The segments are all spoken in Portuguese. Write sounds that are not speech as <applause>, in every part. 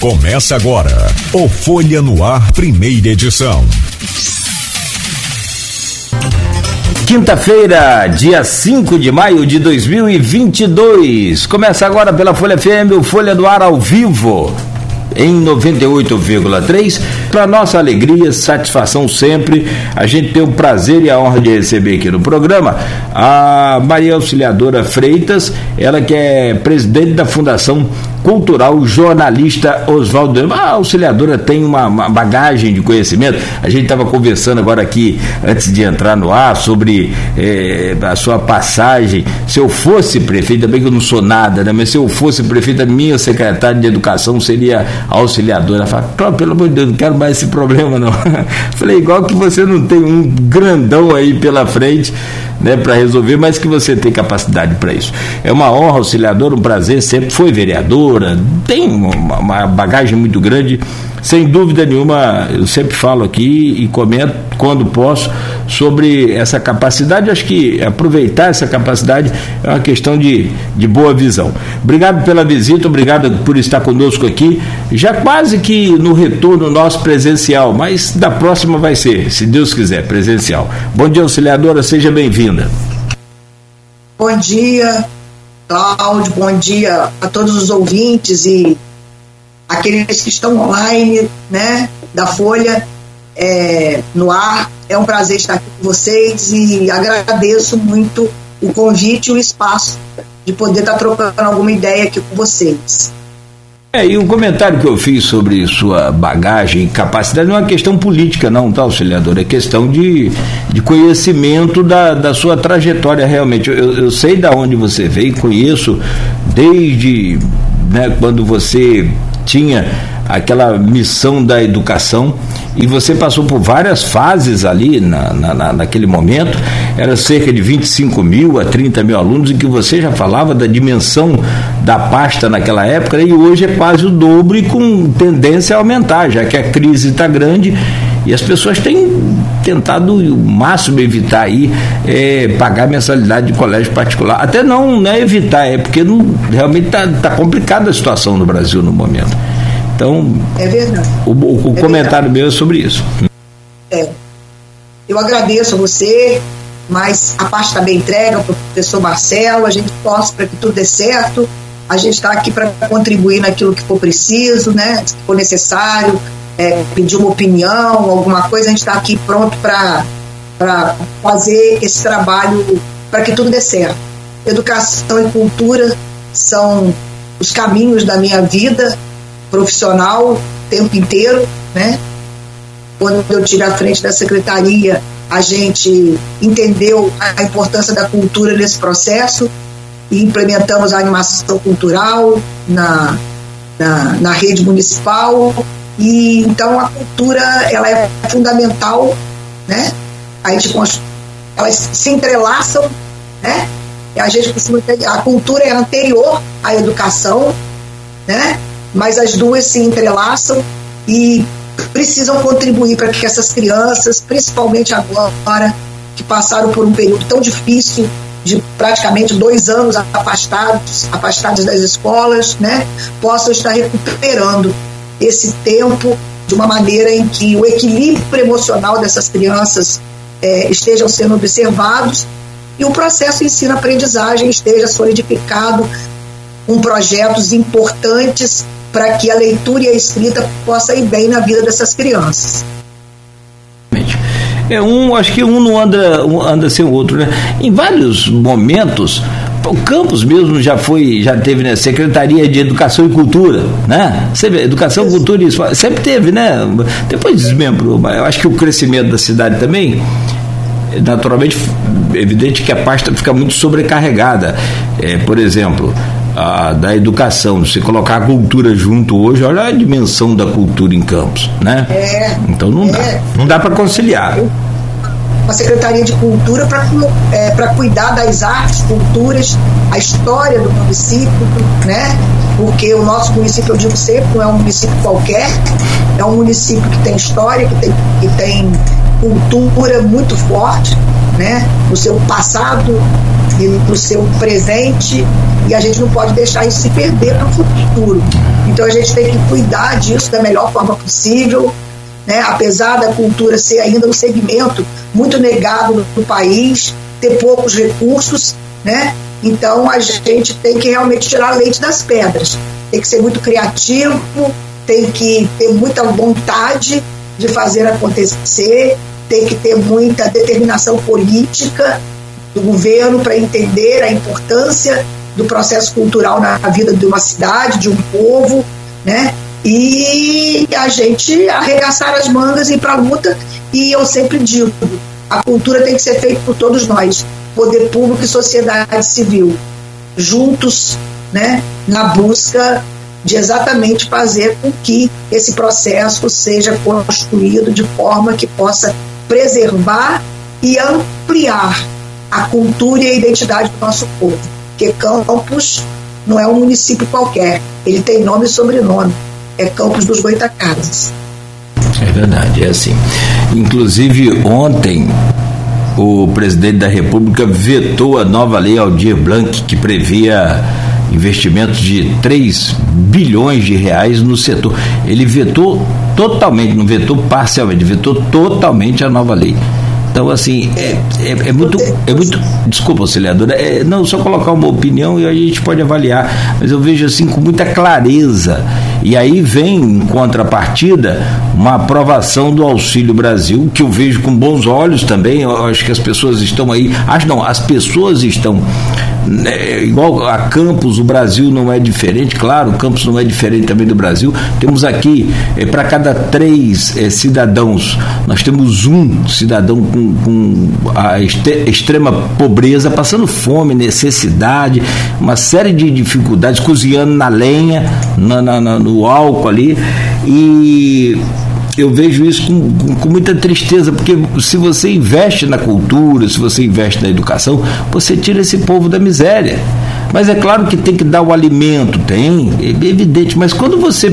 Começa agora o Folha no Ar, primeira edição. Quinta-feira, dia 5 de maio de 2022. Começa agora pela Folha FM, o Folha do Ar ao vivo em 98,3. Para nossa alegria, satisfação sempre, a gente tem o prazer e a honra de receber aqui no programa a Maria Auxiliadora Freitas, ela que é presidente da Fundação Cultural Jornalista Oswaldo. A auxiliadora tem uma, bagagem de conhecimento. A gente estava conversando agora aqui, antes de entrar no ar, sobre eh, a sua passagem. Se eu fosse prefeito, também que eu não sou nada, né? mas se eu fosse prefeito, a minha secretária de Educação seria auxiliadora. Ela fala, pelo amor de Deus, não quero mais esse problema, não. <laughs> Falei, igual que você não tem um grandão aí pela frente, né, para resolver, mas que você tem capacidade para isso. É uma honra, auxiliadora, um prazer, sempre foi vereadora, tem uma, uma bagagem muito grande sem dúvida nenhuma, eu sempre falo aqui e comento quando posso sobre essa capacidade. Acho que aproveitar essa capacidade é uma questão de, de boa visão. Obrigado pela visita, obrigado por estar conosco aqui. Já quase que no retorno nosso presencial, mas da próxima vai ser, se Deus quiser, presencial. Bom dia, auxiliadora, seja bem-vinda. Bom dia, Cláudio, bom dia a todos os ouvintes e aqueles que estão online, né, da Folha, é, no ar. É um prazer estar aqui com vocês e agradeço muito o convite e o espaço de poder estar trocando alguma ideia aqui com vocês. É, e o comentário que eu fiz sobre sua bagagem e capacidade não é uma questão política, não, tá, auxiliador? É questão de, de conhecimento da, da sua trajetória, realmente. Eu, eu sei da onde você veio, conheço desde né, quando você tinha aquela missão da educação e você passou por várias fases ali na, na, naquele momento, era cerca de 25 mil a 30 mil alunos, em que você já falava da dimensão da pasta naquela época, e hoje é quase o dobro e com tendência a aumentar, já que a crise está grande e as pessoas têm tentado o máximo evitar aí é, pagar mensalidade de colégio particular. Até não, não é evitar, é porque não, realmente está tá complicada a situação no Brasil no momento. Então, é verdade. O, o, é comentário verdade. meu é sobre isso. É. Eu agradeço a você, mas a parte está bem entregue para o professor Marcelo, a gente torce para que tudo dê certo. A gente está aqui para contribuir naquilo que for preciso, né? Se for necessário, é, pedir uma opinião, alguma coisa, a gente está aqui pronto para fazer esse trabalho para que tudo dê certo. Educação e cultura são os caminhos da minha vida profissional o tempo inteiro, né? Quando eu tive à frente da secretaria, a gente entendeu a importância da cultura nesse processo e implementamos a animação cultural na, na, na rede municipal e então a cultura ela é fundamental, né? A gente elas se entrelaçam, né? E a gente costuma a cultura é anterior à educação, né? Mas as duas se entrelaçam e precisam contribuir para que essas crianças, principalmente agora que passaram por um período tão difícil de praticamente dois anos afastados, afastados das escolas, né, possam estar recuperando esse tempo de uma maneira em que o equilíbrio emocional dessas crianças é, estejam sendo observados e o processo ensino-aprendizagem esteja solidificado com projetos importantes para que a leitura e a escrita possa ir bem na vida dessas crianças. É um, acho que um não anda, anda sem o outro, né? Em vários momentos, o campus mesmo já foi, já teve né, Secretaria de Educação e Cultura, né? Sempre, educação, Isso. Cultura e sempre teve, né? Depois desmembrou, eu acho que o crescimento da cidade também, naturalmente, evidente que a pasta fica muito sobrecarregada. É, por exemplo, a, da educação, se colocar a cultura junto hoje, olha a dimensão da cultura em campos, né? É, então não é. dá, não dá para conciliar uma Secretaria de Cultura para é, cuidar das artes, culturas, a história do município, né? Porque o nosso município, eu digo sempre, não é um município qualquer, é um município que tem história, que tem, que tem cultura muito forte, né? No seu passado e no seu presente, e a gente não pode deixar isso se perder para o futuro. Então a gente tem que cuidar disso da melhor forma possível, né? apesar da cultura ser ainda um segmento muito negado no país, ter poucos recursos, né? Então a gente tem que realmente tirar leite das pedras. Tem que ser muito criativo, tem que ter muita vontade de fazer acontecer, tem que ter muita determinação política do governo para entender a importância do processo cultural na vida de uma cidade, de um povo, né? E a gente arregaçar as mangas e ir para a luta. E eu sempre digo: a cultura tem que ser feita por todos nós, poder público e sociedade civil, juntos, né, na busca de exatamente fazer com que esse processo seja construído de forma que possa preservar e ampliar a cultura e a identidade do nosso povo. Porque Campos não é um município qualquer, ele tem nome e sobrenome, é Campos dos Goitacazes. É verdade, é assim. Inclusive, ontem, o presidente da República vetou a nova lei Aldir Blanc, que previa investimentos de 3 bilhões de reais no setor. Ele vetou totalmente, não vetou parcialmente, vetou totalmente a nova lei. Então, assim, é, é, é, muito, é muito. Desculpa, auxiliadora, é, não, só colocar uma opinião e a gente pode avaliar, mas eu vejo assim com muita clareza. E aí vem, em contrapartida, uma aprovação do Auxílio Brasil, que eu vejo com bons olhos também. Eu acho que as pessoas estão aí. Acho não, as pessoas estão é, igual a Campos, o Brasil não é diferente, claro, Campos não é diferente também do Brasil. Temos aqui, é, para cada três é, cidadãos, nós temos um cidadão com, com a extrema pobreza, passando fome, necessidade, uma série de dificuldades, cozinhando na lenha, na, na, no álcool ali. E eu vejo isso com, com, com, muita tristeza, porque se você investe na cultura, se você investe na educação, você tira esse povo da miséria. Mas é claro que tem que dar o alimento, tem, é evidente, mas quando você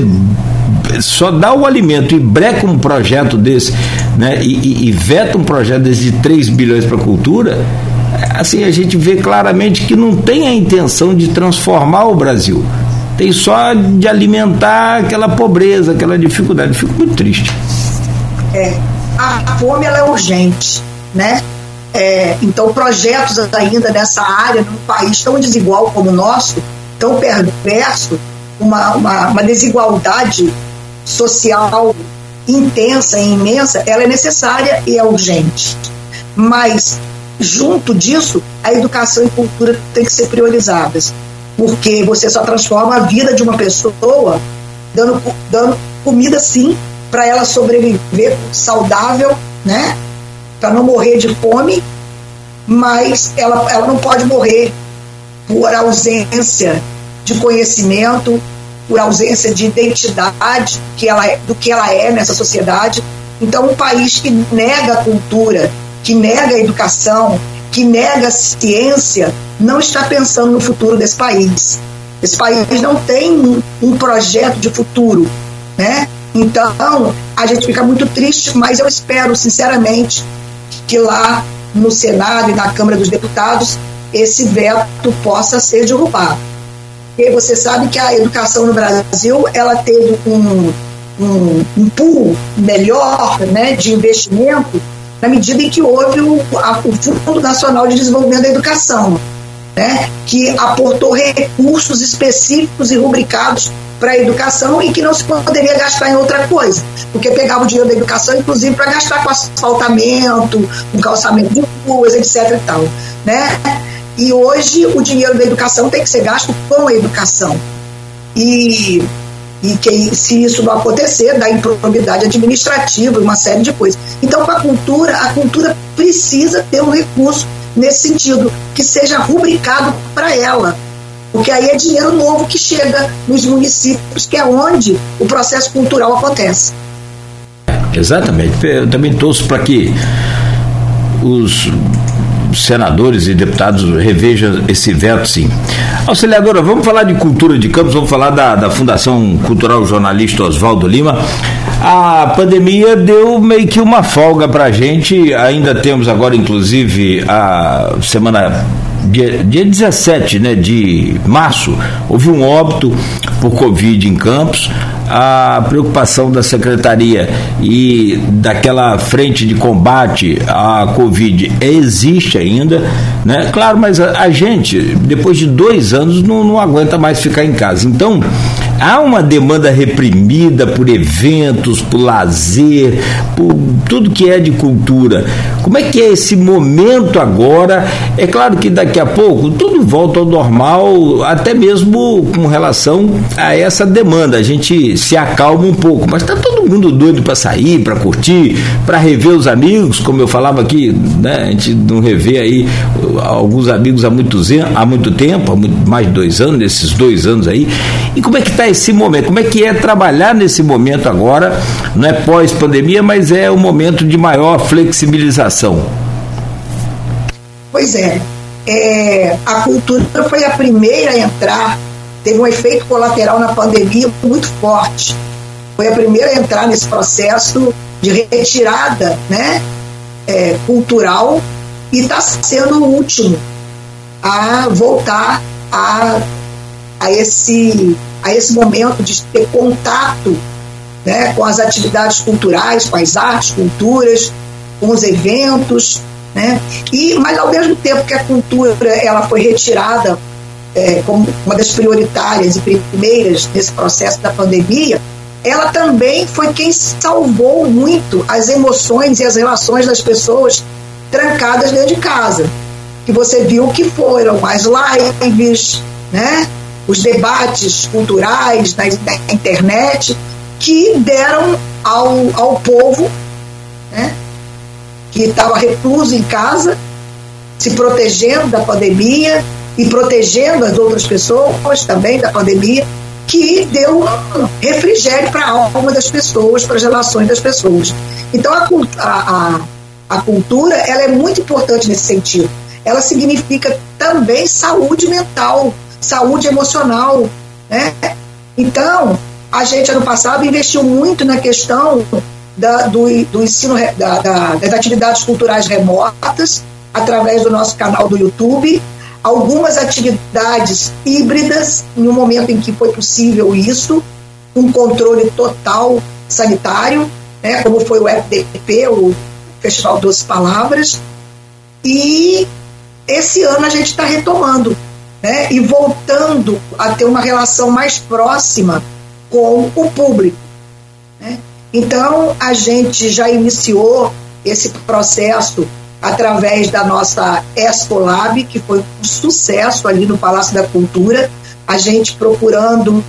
só dá o alimento e breca um projeto desse, né, e, e, e veta um projeto desse de 3 bilhões para a cultura, assim a gente vê claramente que não tem a intenção de transformar o Brasil tem só de alimentar aquela pobreza, aquela dificuldade. fico muito triste. É, a fome ela é urgente, né? É, então, projetos ainda nessa área, num país tão desigual como o nosso, tão perverso, uma, uma, uma desigualdade social intensa e imensa, ela é necessária e é urgente. Mas, junto disso, a educação e cultura têm que ser priorizadas porque você só transforma a vida de uma pessoa dando, dando comida sim para ela sobreviver saudável, né? Para não morrer de fome, mas ela, ela não pode morrer por ausência de conhecimento, por ausência de identidade que ela é, do que ela é nessa sociedade. Então, um país que nega a cultura, que nega a educação, que nega a ciência, não está pensando no futuro desse país. Esse país não tem um, um projeto de futuro, né? Então, a gente fica muito triste, mas eu espero, sinceramente, que lá no Senado e na Câmara dos Deputados esse veto possa ser derrubado. E você sabe que a educação no Brasil ela teve um, um, um pool melhor né, de investimento na medida em que houve o, a, o Fundo Nacional de Desenvolvimento da Educação né, que aportou recursos específicos e rubricados para a educação e que não se poderia gastar em outra coisa, porque pegava o dinheiro da educação, inclusive, para gastar com asfaltamento, com calçamento de ruas, etc. E, tal, né? E hoje o dinheiro da educação tem que ser gasto com a educação. E, e que se isso não acontecer, dá improbidade administrativa, uma série de coisas. Então, com a cultura, a cultura precisa ter um recurso nesse sentido, que seja rubricado para ela. Porque aí é dinheiro novo que chega nos municípios, que é onde o processo cultural acontece. Exatamente. Eu também torço para que os senadores e deputados revejam esse veto, sim. Auxiliadora, vamos falar de cultura de campos, vamos falar da, da Fundação Cultural Jornalista Oswaldo Lima. A pandemia deu meio que uma folga para a gente, ainda temos agora, inclusive, a semana dia, dia 17 né, de março, houve um óbito por Covid em Campos. A preocupação da secretaria e daquela frente de combate à Covid existe ainda, né? Claro, mas a, a gente, depois de dois anos, não, não aguenta mais ficar em casa. Então, há uma demanda reprimida por eventos, por lazer, por tudo que é de cultura. Como é que é esse momento agora? É claro que daqui a pouco tudo volta ao normal, até mesmo com relação a essa demanda. A gente se acalma um pouco, mas está todo mundo doido para sair, para curtir, para rever os amigos, como eu falava aqui, né? A gente não revê aí alguns amigos há, muitos, há muito tempo, há muito, mais de dois anos, nesses dois anos aí. E como é que está esse momento? Como é que é trabalhar nesse momento agora? Não é pós-pandemia, mas é um momento de maior flexibilização. Pois é, é, a cultura foi a primeira a entrar, teve um efeito colateral na pandemia muito forte. Foi a primeira a entrar nesse processo de retirada né, é, cultural e está sendo o último a voltar a, a esse a esse momento de ter contato né, com as atividades culturais, com as artes, culturas, com os eventos, né? E, mas ao mesmo tempo que a cultura ela foi retirada é, como uma das prioritárias e primeiras nesse processo da pandemia, ela também foi quem salvou muito as emoções e as relações das pessoas trancadas dentro de casa. Que você viu que foram as lives, né? Os debates culturais na, internet, que deram ao, ao povo, né, que estava recluso em casa, se protegendo da pandemia e protegendo as outras pessoas também da pandemia, que deu um refrigério para a alma das pessoas, para as relações das pessoas. Então a, a, a cultura ela é muito importante nesse sentido. Ela significa também saúde mental, saúde emocional, né? Então, a gente ano passado investiu muito na questão da, do, do ensino da, da, das atividades culturais remotas através do nosso canal do YouTube, algumas atividades híbridas no momento em que foi possível isso, um controle total sanitário, né, como foi o FDP, o Festival Doce Palavras, e esse ano a gente está retomando né, e voltando a ter uma relação mais próxima com o público. Né? Então, a gente já iniciou esse processo através da nossa Escolab, que foi um sucesso ali no Palácio da Cultura, a gente procurando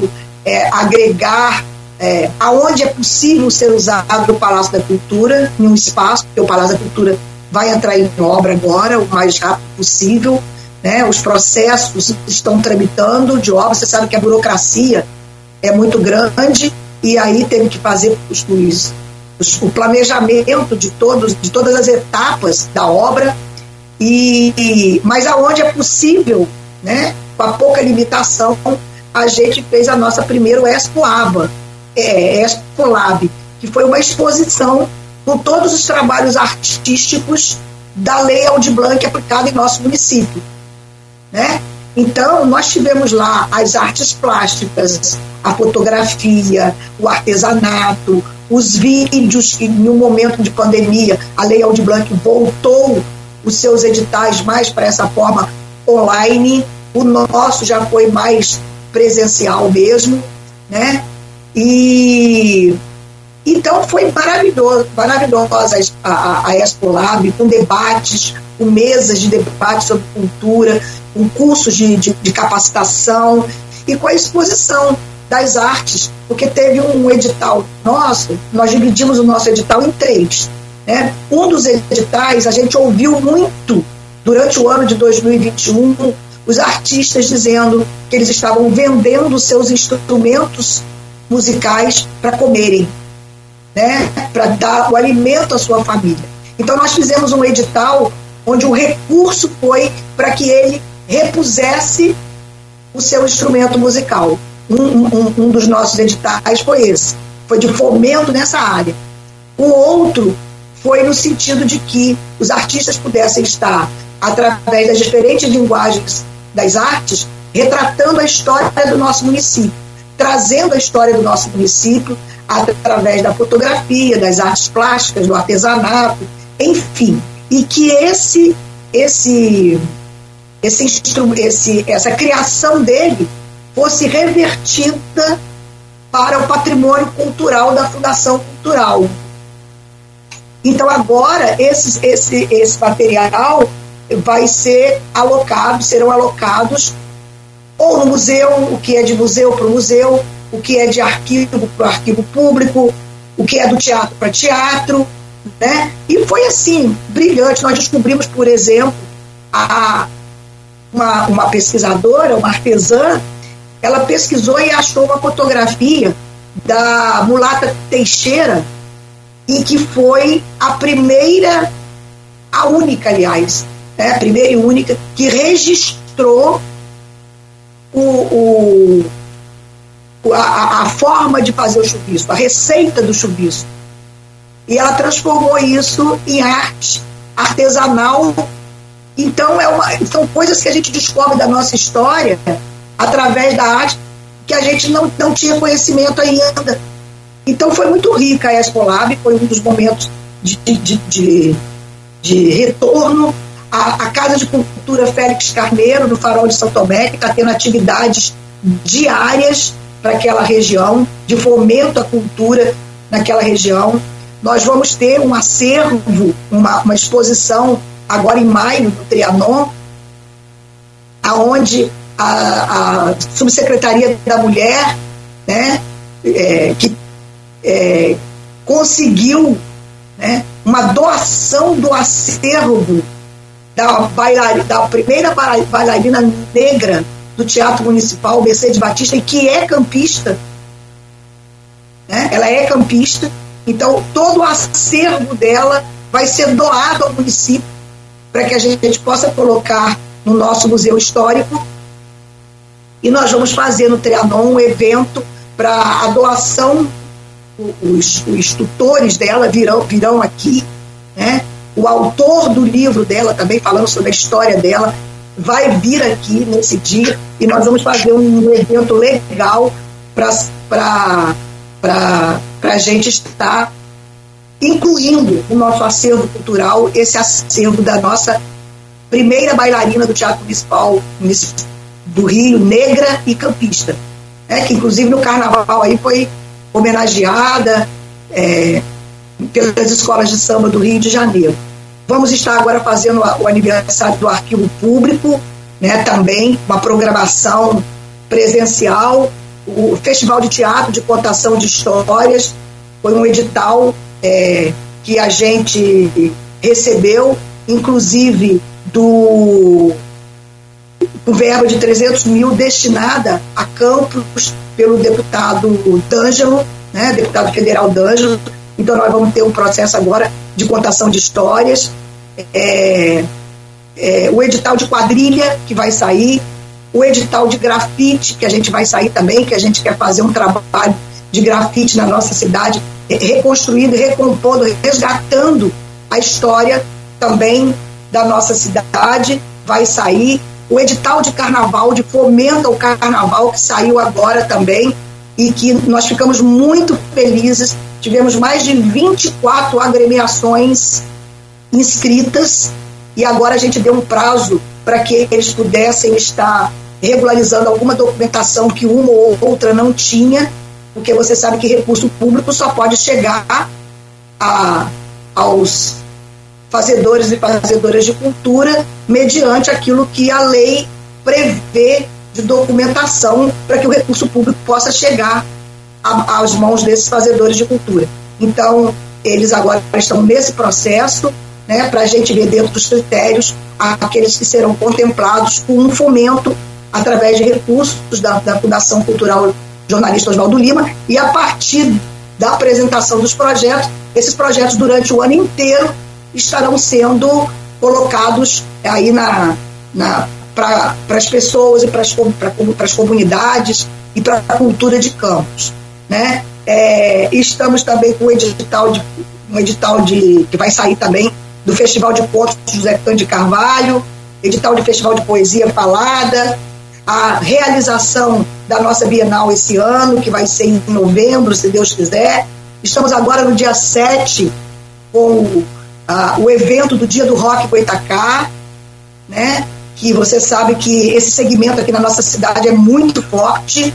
é, agregar é, aonde é possível ser usado o Palácio da Cultura, em um espaço, porque o Palácio da Cultura vai entrar em obra agora, o mais rápido possível, né? os processos estão tramitando de obra, você sabe que a burocracia é muito grande e aí teve que fazer os, os, os, o planejamento de, todos, de todas as etapas da obra, e, mas aonde é possível, né, com a pouca limitação, a gente fez a nossa primeira Expo Aba, é, Expo Lab, que foi uma exposição com todos os trabalhos artísticos da Lei Aldir Blanc aplicada em nosso município. Né? Então, nós tivemos lá as artes plásticas, a fotografia, o artesanato, os vídeos, que no momento de pandemia, a Lei Aldir Blanc voltou os seus editais mais para essa forma online, o nosso já foi mais presencial mesmo, né? E então foi maravilhoso, maravilhosa a, a, a Expo Lab, com debates, com mesas de debate sobre cultura, com cursos de, de, de capacitação e com a exposição das artes, porque teve um edital nosso, nós dividimos o nosso edital em três. Né? Um dos editais a gente ouviu muito durante o ano de 2021 os artistas dizendo que eles estavam vendendo seus instrumentos musicais para comerem, né? para dar o alimento à sua família. Então nós fizemos um edital onde o recurso foi para que ele repusesse o seu instrumento musical. Um, um, um dos nossos editais foi esse, foi de fomento nessa área. O outro foi no sentido de que os artistas pudessem estar através das diferentes linguagens das artes, retratando a história do nosso município, trazendo a história do nosso município através da fotografia, das artes plásticas, do artesanato, enfim, e que esse esse esse, esse essa criação dele fosse revertida para o patrimônio cultural da Fundação Cultural. Então agora esse, esse, esse material vai ser alocado, serão alocados ou no museu, o que é de museu para o museu, o que é de arquivo para o arquivo público, o que é do teatro para teatro, né? E foi assim, brilhante. Nós descobrimos, por exemplo, a, uma, uma pesquisadora, uma artesã, ela pesquisou e achou uma fotografia da mulata Teixeira, em que foi a primeira, a única, aliás, né, a primeira e única, que registrou o, o a, a, forma de fazer o chuvisco, a receita do chuvisco. E ela transformou isso em arte artesanal. Então, é uma, são coisas que a gente descobre da nossa história através da arte que a gente não, não tinha conhecimento ainda. Então, foi muito rica a Expo Lab, foi um dos momentos de, de, de, de retorno. A, a Casa de Cultura Félix Carneiro, no Farol de São Tomé, que está tendo atividades diárias para aquela região, de fomento à cultura naquela região. Nós vamos ter um acervo, uma, uma exposição agora em maio no Trianon, aonde a, a subsecretaria da mulher, né, é, que é, conseguiu né, uma doação do acervo da, bailarina, da primeira bailarina negra do Teatro Municipal, Mercedes Batista, e que é campista. Né? Ela é campista, então todo o acervo dela vai ser doado ao município para que a gente possa colocar no nosso museu histórico. E nós vamos fazer no Trianon um evento para a doação. Os, os tutores dela virão, virão aqui, né? o autor do livro dela também, falando sobre a história dela, vai vir aqui nesse dia e nós vamos fazer um evento legal para a gente estar incluindo no nosso acervo cultural esse acervo da nossa primeira bailarina do Teatro Municipal do Rio, negra e campista, né, que inclusive no carnaval aí foi homenageada é, pelas escolas de samba do Rio de Janeiro. Vamos estar agora fazendo o aniversário do Arquivo Público, né, também uma programação presencial, o Festival de Teatro de Contação de Histórias, foi um edital é, que a gente recebeu, inclusive do um verbo de 300 mil destinada a campos pelo deputado D'Angelo, né, deputado federal D'Angelo. Então nós vamos ter um processo agora de contação de histórias. É, é, o edital de quadrilha que vai sair, o edital de grafite que a gente vai sair também, que a gente quer fazer um trabalho de grafite na nossa cidade, reconstruindo, recompondo, resgatando a história também da nossa cidade, vai sair. O edital de carnaval, de fomenta o carnaval, que saiu agora também, e que nós ficamos muito felizes. Tivemos mais de 24 agremiações inscritas e agora a gente deu um prazo para que eles pudessem estar regularizando alguma documentação que uma ou outra não tinha, porque você sabe que recurso público só pode chegar a, aos fazedores e fazedoras de cultura mediante aquilo que a lei prevê de documentação para que o recurso público possa chegar a, às mãos desses fazedores de cultura. Então, eles agora estão nesse processo né, para a gente ver dentro dos critérios aqueles que serão contemplados com um fomento através de recursos da, da Fundação Cultural Jornalista Oswaldo Lima e a partir da apresentação dos projetos, esses projetos durante o ano inteiro estarão sendo colocados aí na, na para as pessoas e para as comunidades e para a cultura de campos. Né? É, estamos também com um edital, de, um edital de, que vai sair também do Festival de Contos José Cândido de Carvalho, edital de Festival de Poesia Falada, a realização da nossa Bienal esse ano, que vai ser em novembro, se Deus quiser. Estamos agora no dia 7 com ah, o evento do Dia do Rock Boitacá, né? que você sabe que esse segmento aqui na nossa cidade é muito forte.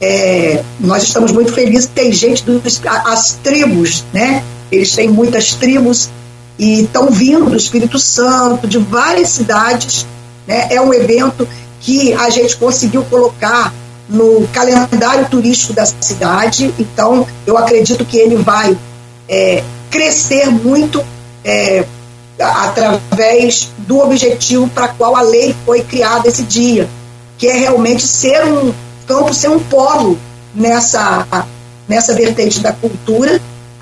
É, nós estamos muito felizes tem gente dos as tribos, né? Eles têm muitas tribos e estão vindo do Espírito Santo, de várias cidades. Né? É um evento que a gente conseguiu colocar no calendário turístico da cidade. Então, eu acredito que ele vai é, crescer muito é, através do objetivo para qual a lei foi criada esse dia, que é realmente ser um campo, ser um polo nessa, nessa vertente da cultura,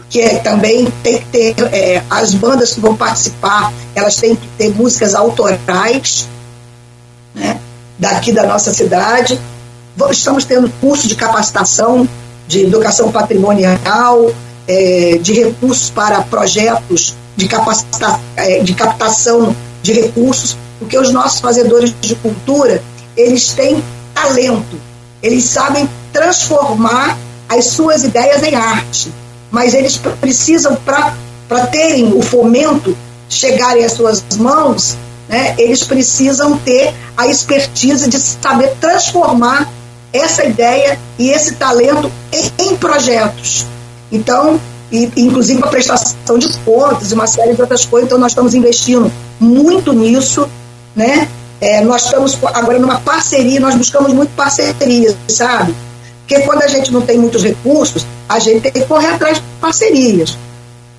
que é, também tem que ter é, as bandas que vão participar, elas têm que ter músicas autorais, né, daqui da nossa cidade. Estamos tendo curso de capacitação de educação patrimonial, é, de recursos para projetos de, capacita, é, de captação de recursos, porque os nossos fazedores de cultura, eles têm talento, eles sabem transformar as suas ideias em arte, mas eles precisam, para terem o fomento, chegarem às suas mãos, né, eles precisam ter a expertise de saber transformar essa ideia e esse talento em, em projetos. Então, e, inclusive a prestação de contas e uma série de outras coisas. Então, nós estamos investindo muito nisso, né? É, nós estamos agora numa parceria, nós buscamos muito parcerias, sabe? Porque quando a gente não tem muitos recursos, a gente tem que correr atrás de parcerias,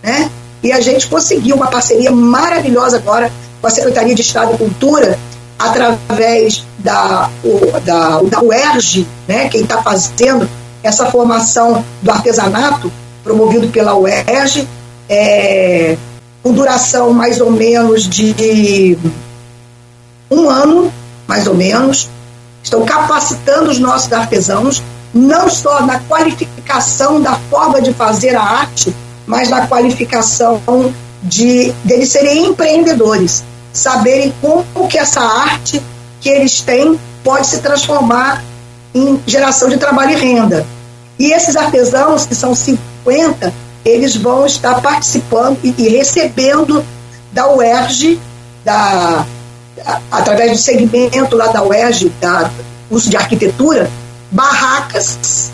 né? E a gente conseguiu uma parceria maravilhosa agora com a Secretaria de Estado de Cultura, através da, o, da, da UERJ, né? Quem está fazendo essa formação do artesanato, promovido pela UERJ, é, com duração mais ou menos de um ano, mais ou menos. Estão capacitando os nossos artesãos, não só na qualificação da forma de fazer a arte, mas na qualificação de deles serem empreendedores, saberem como que essa arte que eles têm pode se transformar em geração de trabalho e renda. E esses artesãos, que são 50, eles vão estar participando e, e recebendo da UERJ, da, através do segmento lá da UERJ, da curso de arquitetura, barracas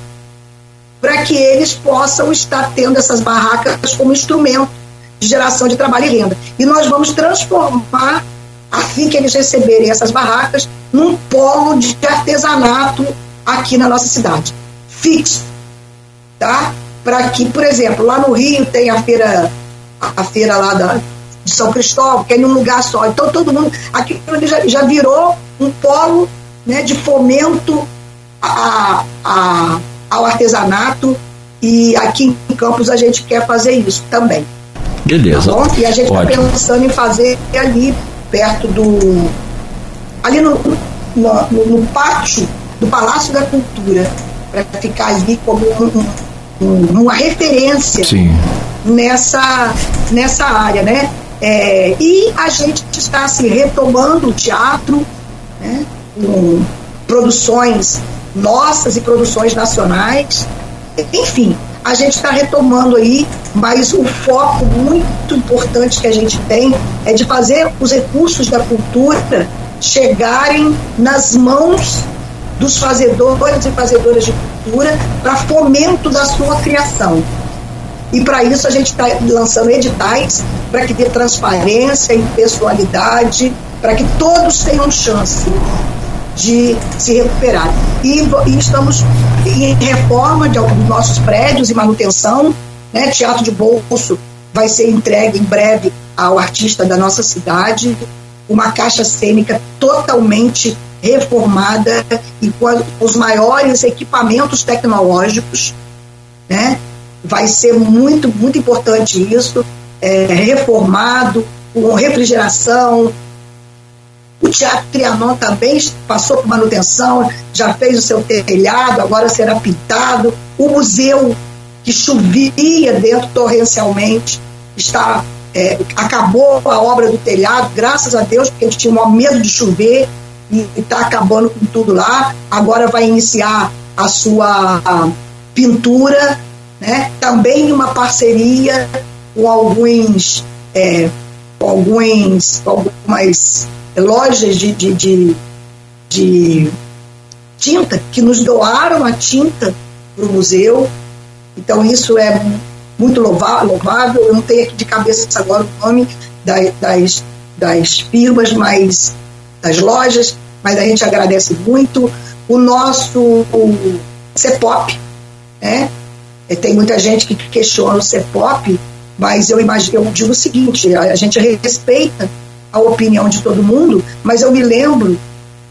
para que eles possam estar tendo essas barracas como instrumento de geração de trabalho e renda. E nós vamos transformar, assim que eles receberem essas barracas, num polo de artesanato aqui na nossa cidade. Fixo, tá? Para que, por exemplo, lá no Rio tem a feira, a feira lá da, de São Cristóvão, que é em um lugar só. Então todo mundo, aqui já, já virou um polo né, de fomento a, a, ao artesanato e aqui em Campos a gente quer fazer isso também. Beleza. Tá e a gente está pensando em fazer ali perto do. ali no, no, no, pátio do Palácio da Cultura, para ficar ali como um, uma referência Sim. nessa, nessa área, né? É, e a gente está se assim, retomando o teatro, né? com produções nossas e produções nacionais. Enfim, a gente está retomando aí, mas o foco muito importante que a gente tem é de fazer os recursos da cultura chegarem nas mãos dos fazedores e fazedoras de cultura para fomento da sua criação. E para isso a gente está lançando editais para que dê transparência e pessoalidade, para que todos tenham chance de se recuperar. E, e estamos em reforma de alguns nossos prédios e manutenção. Né? Teatro de Bolso vai ser entregue em breve ao artista da nossa cidade, uma caixa cênica totalmente reformada e com os maiores equipamentos tecnológicos, né? Vai ser muito, muito importante isso, é, reformado, com refrigeração. Teatro Trianon também passou por manutenção, já fez o seu telhado, agora será pintado. O museu, que chovia dentro torrencialmente, está é, acabou a obra do telhado, graças a Deus, porque a gente tinha um medo de chover e está acabando com tudo lá. Agora vai iniciar a sua pintura, né? também uma parceria com alguns, é, com alguns algumas lojas de, de, de, de tinta que nos doaram a tinta para o museu. Então isso é muito louvável. Eu não tenho aqui de cabeça agora o nome das, das firmas, mas das lojas, mas a gente agradece muito. O nosso CEPOP, né? Tem muita gente que questiona o CEPOP, mas eu, imagino, eu digo o seguinte: a gente respeita a opinião de todo mundo, mas eu me lembro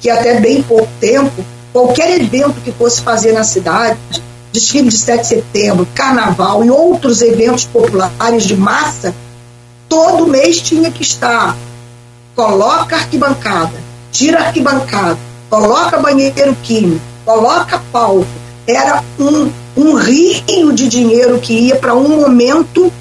que até bem pouco tempo, qualquer evento que fosse fazer na cidade, desfile de 7 de setembro, carnaval e outros eventos populares de massa, todo mês tinha que estar. Coloca arquibancada, tira arquibancada, coloca banheiro químico, coloca palco. Era um, um rio de dinheiro que ia para um momento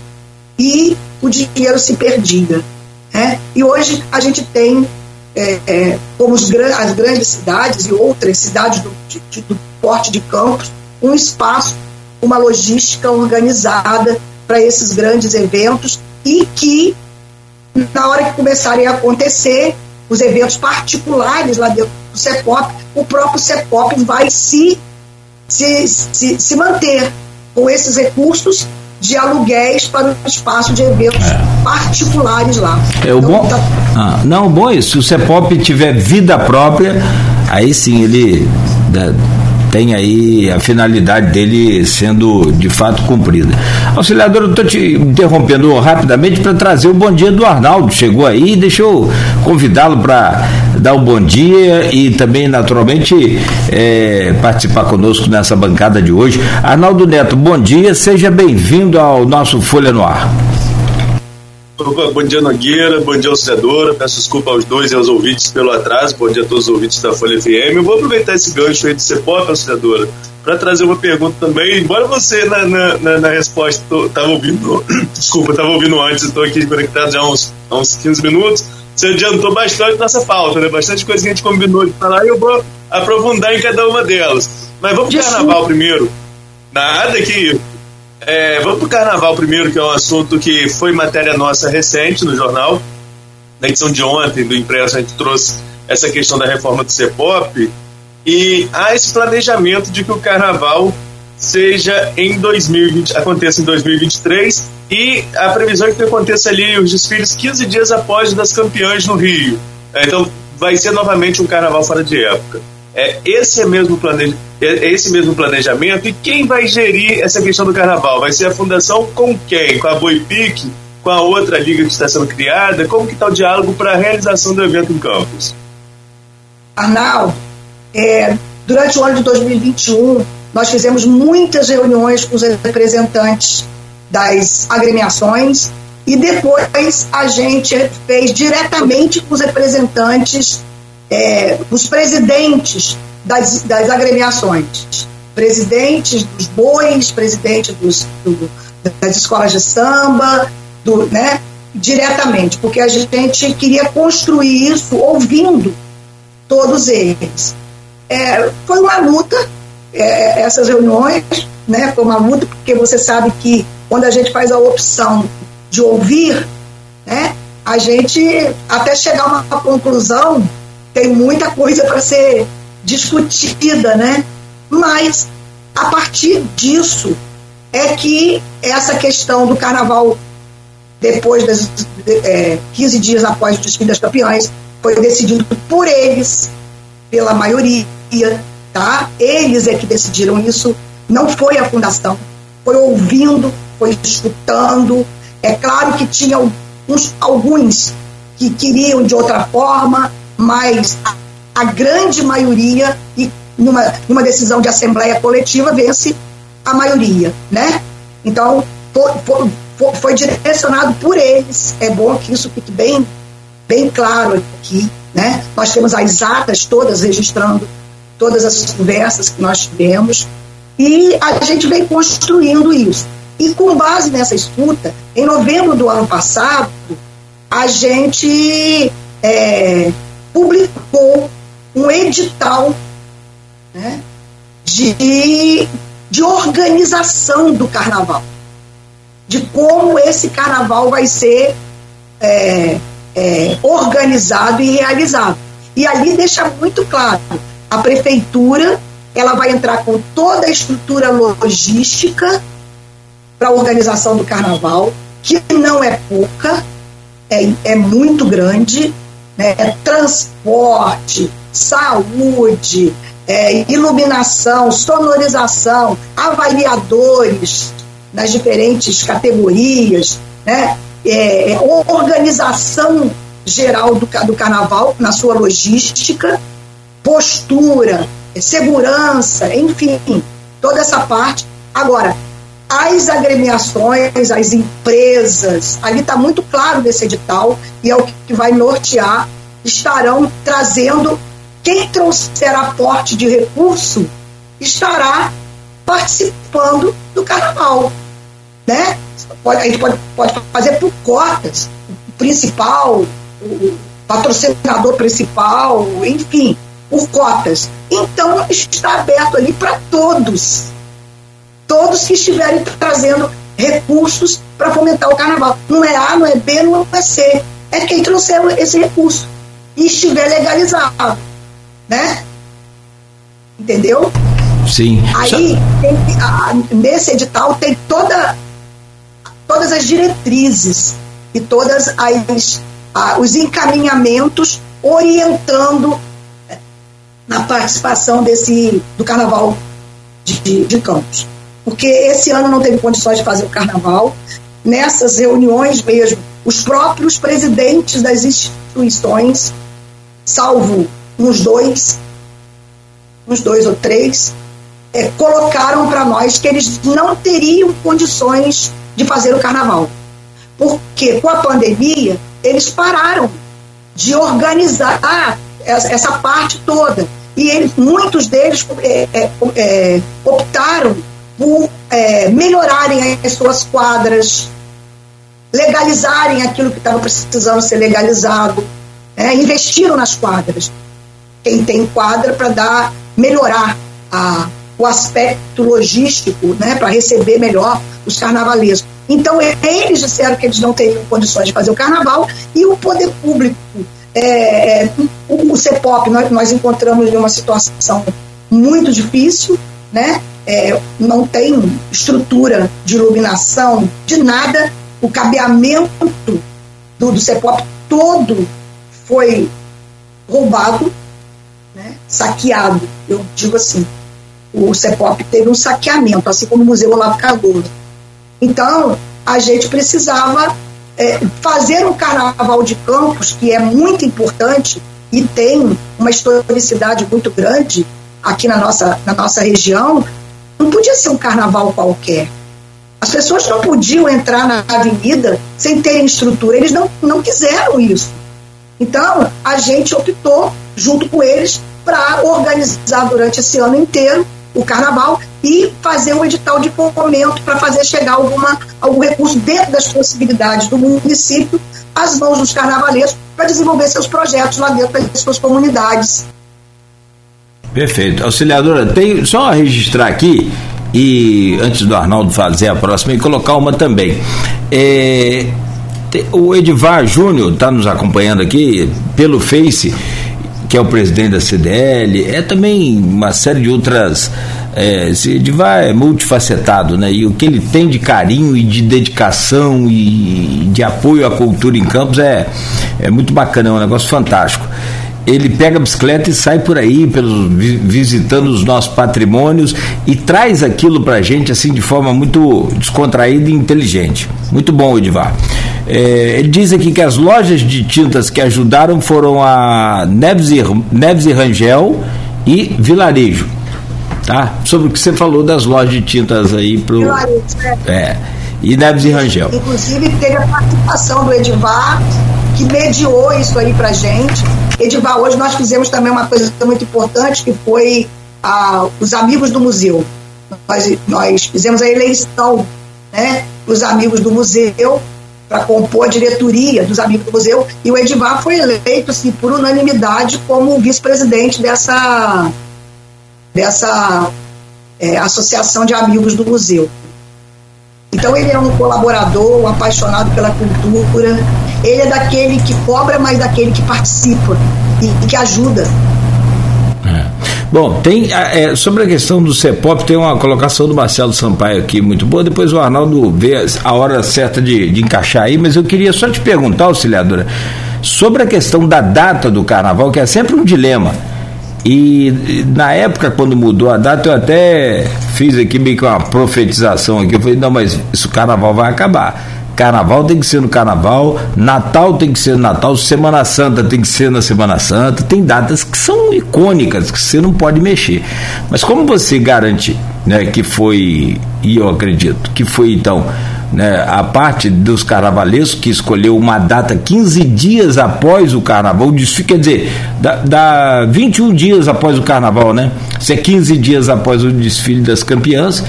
e o dinheiro se perdia. Né? E hoje a gente tem, é, é, como as grandes cidades e outras cidades do, de, do porte de campos, um espaço, uma logística organizada para esses grandes eventos e que, na hora que começarem a acontecer, os eventos particulares lá dentro do CEPOP, o próprio CEPOP vai se, se, se, se manter com esses recursos de aluguéis para o espaço de eventos é. particulares lá. É o então, bom. Tá... Ah, não, bom isso. Se o CEPOP tiver vida própria, aí sim ele tem aí a finalidade dele sendo de fato cumprida. Auxiliador, eu estou te interrompendo rapidamente para trazer o bom dia do Arnaldo. Chegou aí, deixa eu convidá-lo para dar o um bom dia e também, naturalmente, é, participar conosco nessa bancada de hoje. Arnaldo Neto, bom dia, seja bem-vindo ao nosso Folha no Ar. Bom dia, Nogueira. Bom dia, auxiliadora. Peço desculpa aos dois e aos ouvintes pelo atraso. Bom dia a todos os ouvintes da Folha FM. Eu vou aproveitar esse gancho aí de ser pop, auxiliadora, para trazer uma pergunta também. Embora você, na, na, na, na resposta, estava ouvindo. <coughs> Desculpa, estava ouvindo antes, estou aqui conectado já há uns, há uns 15 minutos. Você adiantou bastante nossa pauta, né? Bastante coisa que a gente combinou de falar e eu vou aprofundar em cada uma delas. Mas vamos para o carnaval primeiro. Nada que é, vamos para o carnaval primeiro, que é um assunto que foi matéria nossa recente no jornal. Na edição de ontem do impresso, a gente trouxe essa questão da reforma do CEPOP. E há esse planejamento de que o carnaval seja em 2020, aconteça em 2023 e a previsão é que aconteça ali os desfiles 15 dias após das campeãs no Rio. É, então vai ser novamente um carnaval fora de época. É, esse é mesmo planeja, é esse mesmo planejamento e quem vai gerir essa questão do carnaval? Vai ser a fundação com quem? Com a Boipique? Com a outra liga que está sendo criada? Como que está o diálogo para a realização do evento em Campos? Arnaldo, é, durante o ano de 2021 nós fizemos muitas reuniões com os representantes das agremiações e depois a gente fez diretamente com os representantes é, os presidentes das, das agremiações, presidentes dos bois, presidente dos, do, das escolas de samba, do, né, diretamente, porque a gente queria construir isso ouvindo todos eles. É, foi uma luta, é, essas reuniões, né, foi uma luta, porque você sabe que quando a gente faz a opção de ouvir, né, a gente, até chegar a uma conclusão, tem muita coisa para ser discutida, né? Mas a partir disso é que essa questão do carnaval, depois das é, 15 dias após o desfile das campeãs, foi decidido por eles, pela maioria, tá? Eles é que decidiram isso, não foi a fundação, foi ouvindo, foi escutando. É claro que tinha alguns, alguns que queriam de outra forma, mas a, a grande maioria, e numa, numa decisão de assembleia coletiva, vence a maioria, né? Então, foi, foi, foi, direcionado por eles. É bom que isso fique bem, bem claro aqui, né? Nós temos as atas todas registrando todas as conversas que nós tivemos e a gente vem construindo isso. E com base nessa escuta, em novembro do ano passado, a gente é, publicou um edital né, de, de organização do carnaval, de como esse carnaval vai ser é, é, organizado e realizado. E ali deixa muito claro, a prefeitura ela vai entrar com toda a estrutura logística para a organização do carnaval, que não é pouca, é, é muito grande, é transporte, saúde, é, iluminação, sonorização, avaliadores nas diferentes categorias, né? É, é, organização geral do, do carnaval na sua logística, postura, é, segurança, enfim, toda essa parte. Agora, as agremiações, as empresas, ali está muito claro nesse edital, e é o que vai nortear, estarão trazendo, quem trouxer aporte de recurso estará participando do carnaval. Né? Pode, a gente pode, pode fazer por cotas, o principal, o patrocinador principal, enfim, por cotas. Então está aberto ali para todos todos que estiverem trazendo recursos para fomentar o carnaval. Não é A, não é B, não é C. É quem trouxer esse recurso e estiver legalizado. Né? Entendeu? Sim. Aí, tem, a, nesse edital, tem toda, todas as diretrizes e todas as a, os encaminhamentos orientando é, na participação desse do carnaval de, de Campos porque esse ano não teve condições de fazer o carnaval. Nessas reuniões mesmo, os próprios presidentes das instituições, salvo uns dois, uns dois ou três, é, colocaram para nós que eles não teriam condições de fazer o carnaval. Porque com a pandemia, eles pararam de organizar essa parte toda. E eles, muitos deles é, é, é optaram por é, melhorarem as suas quadras, legalizarem aquilo que estava precisando ser legalizado, é, investiram nas quadras. Quem tem quadra para dar, melhorar a, o aspecto logístico, né, para receber melhor os carnavalescos. Então, eles disseram que eles não teriam condições de fazer o carnaval e o poder público, é, é, o, o CEPOP, nós, nós encontramos em uma situação muito difícil, né? é, não tem estrutura de iluminação, de nada. O cabeamento do, do CEPOP todo foi roubado, né, saqueado. Eu digo assim, o CEPOP teve um saqueamento, assim como o Museu Olavo Cardoso. Então, a gente precisava é, fazer um carnaval de campos, que é muito importante e tem uma historicidade muito grande aqui na nossa, na nossa região, não podia ser um carnaval qualquer. As pessoas não podiam entrar na avenida sem terem estrutura. Eles não, não quiseram isso. Então, a gente optou, junto com eles, para organizar durante esse ano inteiro o carnaval e fazer um edital de fomento para fazer chegar alguma, algum recurso dentro das possibilidades do município às mãos dos carnavalescos para desenvolver seus projetos lá dentro das suas comunidades. Perfeito. Auxiliadora, tem só registrar aqui e antes do Arnaldo fazer a próxima e colocar uma também. É, o Edivar Júnior está nos acompanhando aqui pelo Face, que é o presidente da CDL, é também uma série de outras. É, esse Edivar é multifacetado, né? E o que ele tem de carinho e de dedicação e de apoio à cultura em Campos é, é muito bacana, é um negócio fantástico ele pega a bicicleta e sai por aí, pelos, visitando os nossos patrimônios e traz aquilo para a gente assim de forma muito descontraída e inteligente. Muito bom, Edivar. É, ele diz aqui que as lojas de tintas que ajudaram foram a Neves e, Neves e Rangel e Vilarejo. Tá? Sobre o que você falou das lojas de tintas aí pro. Vilarejo, né? É. E Neves e Rangel. Inclusive teve a participação do Edivar, que mediou isso aí pra gente Edivar, hoje nós fizemos também uma coisa muito importante, que foi ah, os amigos do museu. Nós, nós fizemos a eleição né, os amigos do museu, para compor a diretoria dos amigos do museu, e o Edivar foi eleito assim, por unanimidade como vice-presidente dessa, dessa é, associação de amigos do museu. Então ele é um colaborador, um apaixonado pela cultura, ele é daquele que cobra, mas daquele que participa e, e que ajuda. Bom, tem é, sobre a questão do CEPOP, tem uma colocação do Marcelo Sampaio aqui muito boa, depois o Arnaldo vê a hora certa de, de encaixar aí, mas eu queria só te perguntar, auxiliadora, sobre a questão da data do carnaval, que é sempre um dilema. E na época, quando mudou a data, eu até fiz aqui meio que uma profetização aqui. Eu falei, não, mas isso carnaval vai acabar. Carnaval tem que ser no carnaval, Natal tem que ser no Natal, Semana Santa tem que ser na Semana Santa. Tem datas que são icônicas, que você não pode mexer. Mas como você garante né, que foi, e eu acredito, que foi então né, a parte dos carnavalescos que escolheu uma data 15 dias após o carnaval, desfile, quer dizer, dá, dá 21 dias após o carnaval, né? Se é 15 dias após o desfile das campeãs.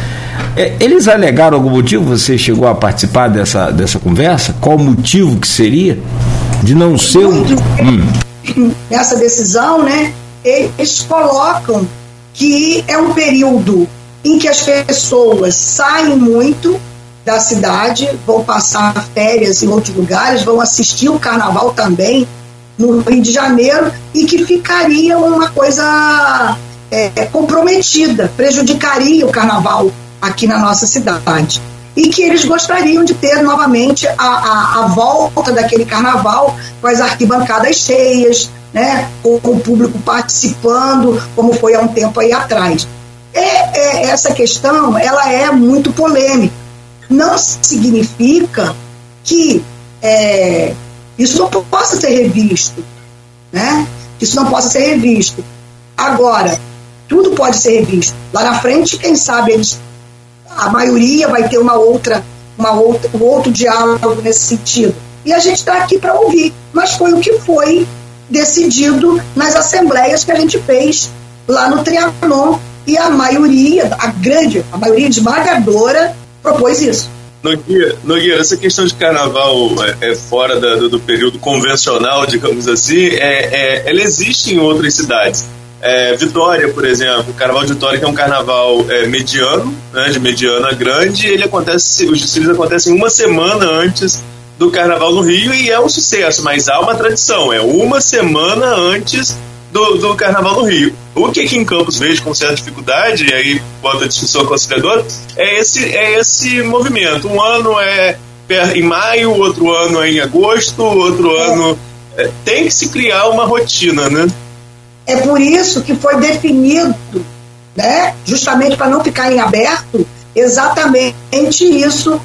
É, eles alegaram algum motivo? Você chegou a participar dessa, dessa conversa? Qual o motivo que seria de não ser um. Hum. Nessa decisão, né? Eles colocam que é um período em que as pessoas saem muito da cidade, vão passar férias em outros lugares, vão assistir o carnaval também no Rio de Janeiro e que ficaria uma coisa é, comprometida, prejudicaria o carnaval aqui na nossa cidade. E que eles gostariam de ter novamente a, a, a volta daquele carnaval com as arquibancadas cheias, né, com, o público participando, como foi há um tempo aí atrás. É, é, essa questão ela é muito polêmica não significa que é, isso não possa ser revisto, né? Isso não possa ser revisto. Agora, tudo pode ser revisto. Lá na frente, quem sabe eles, a maioria vai ter uma outra, uma outra, um outro diálogo nesse sentido. E a gente está aqui para ouvir. Mas foi o que foi decidido nas assembleias que a gente fez lá no Trianon e a maioria, a grande, a maioria esmagadora propôs isso. Nogueira, Nogueira, essa questão de carnaval é, é fora da, do, do, período convencional, digamos assim, é, é, ela existe em outras cidades. É, Vitória, por exemplo, o Carnaval de Vitória, que é um carnaval é, mediano, né, de mediana grande, ele acontece, os desfiles acontecem uma semana antes do Carnaval no Rio e é um sucesso, mas há uma tradição, é uma semana antes do, do Carnaval no Rio. O que aqui em Campos vejo com certa dificuldade, e aí bota a discussão conciliadora, é esse, é esse movimento. Um ano é em maio, outro ano é em agosto, outro ano. É, tem que se criar uma rotina, né? É por isso que foi definido, né, justamente para não ficar em aberto, exatamente isso,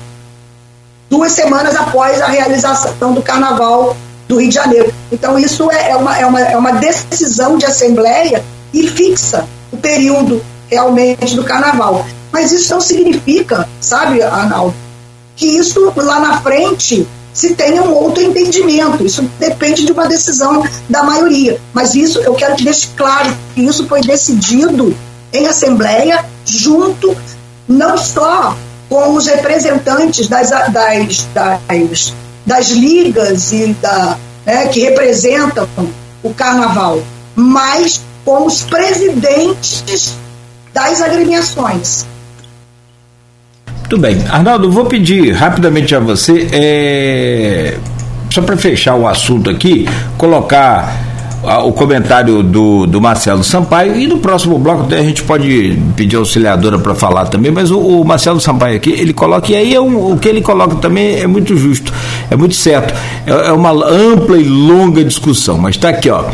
duas semanas após a realização do carnaval do Rio de Janeiro. Então, isso é, é, uma, é, uma, é uma decisão de assembleia e fixa o período realmente do carnaval. Mas isso não significa, sabe, Arnaldo, que isso lá na frente se tenha um outro entendimento. Isso depende de uma decisão da maioria. Mas isso eu quero que deixe claro que isso foi decidido em assembleia junto não só com os representantes das, das, das das ligas e da, né, que representam o carnaval, mas com os presidentes das agremiações. Muito bem. Arnaldo, vou pedir rapidamente a você, é, só para fechar o assunto aqui, colocar o comentário do, do Marcelo Sampaio e no próximo bloco a gente pode pedir auxiliadora para falar também, mas o, o, Marcelo Sampaio aqui, ele coloca, e aí é um, o que ele coloca também é muito justo, é muito certo, é, é uma ampla e longa discussão, mas está aqui, ó.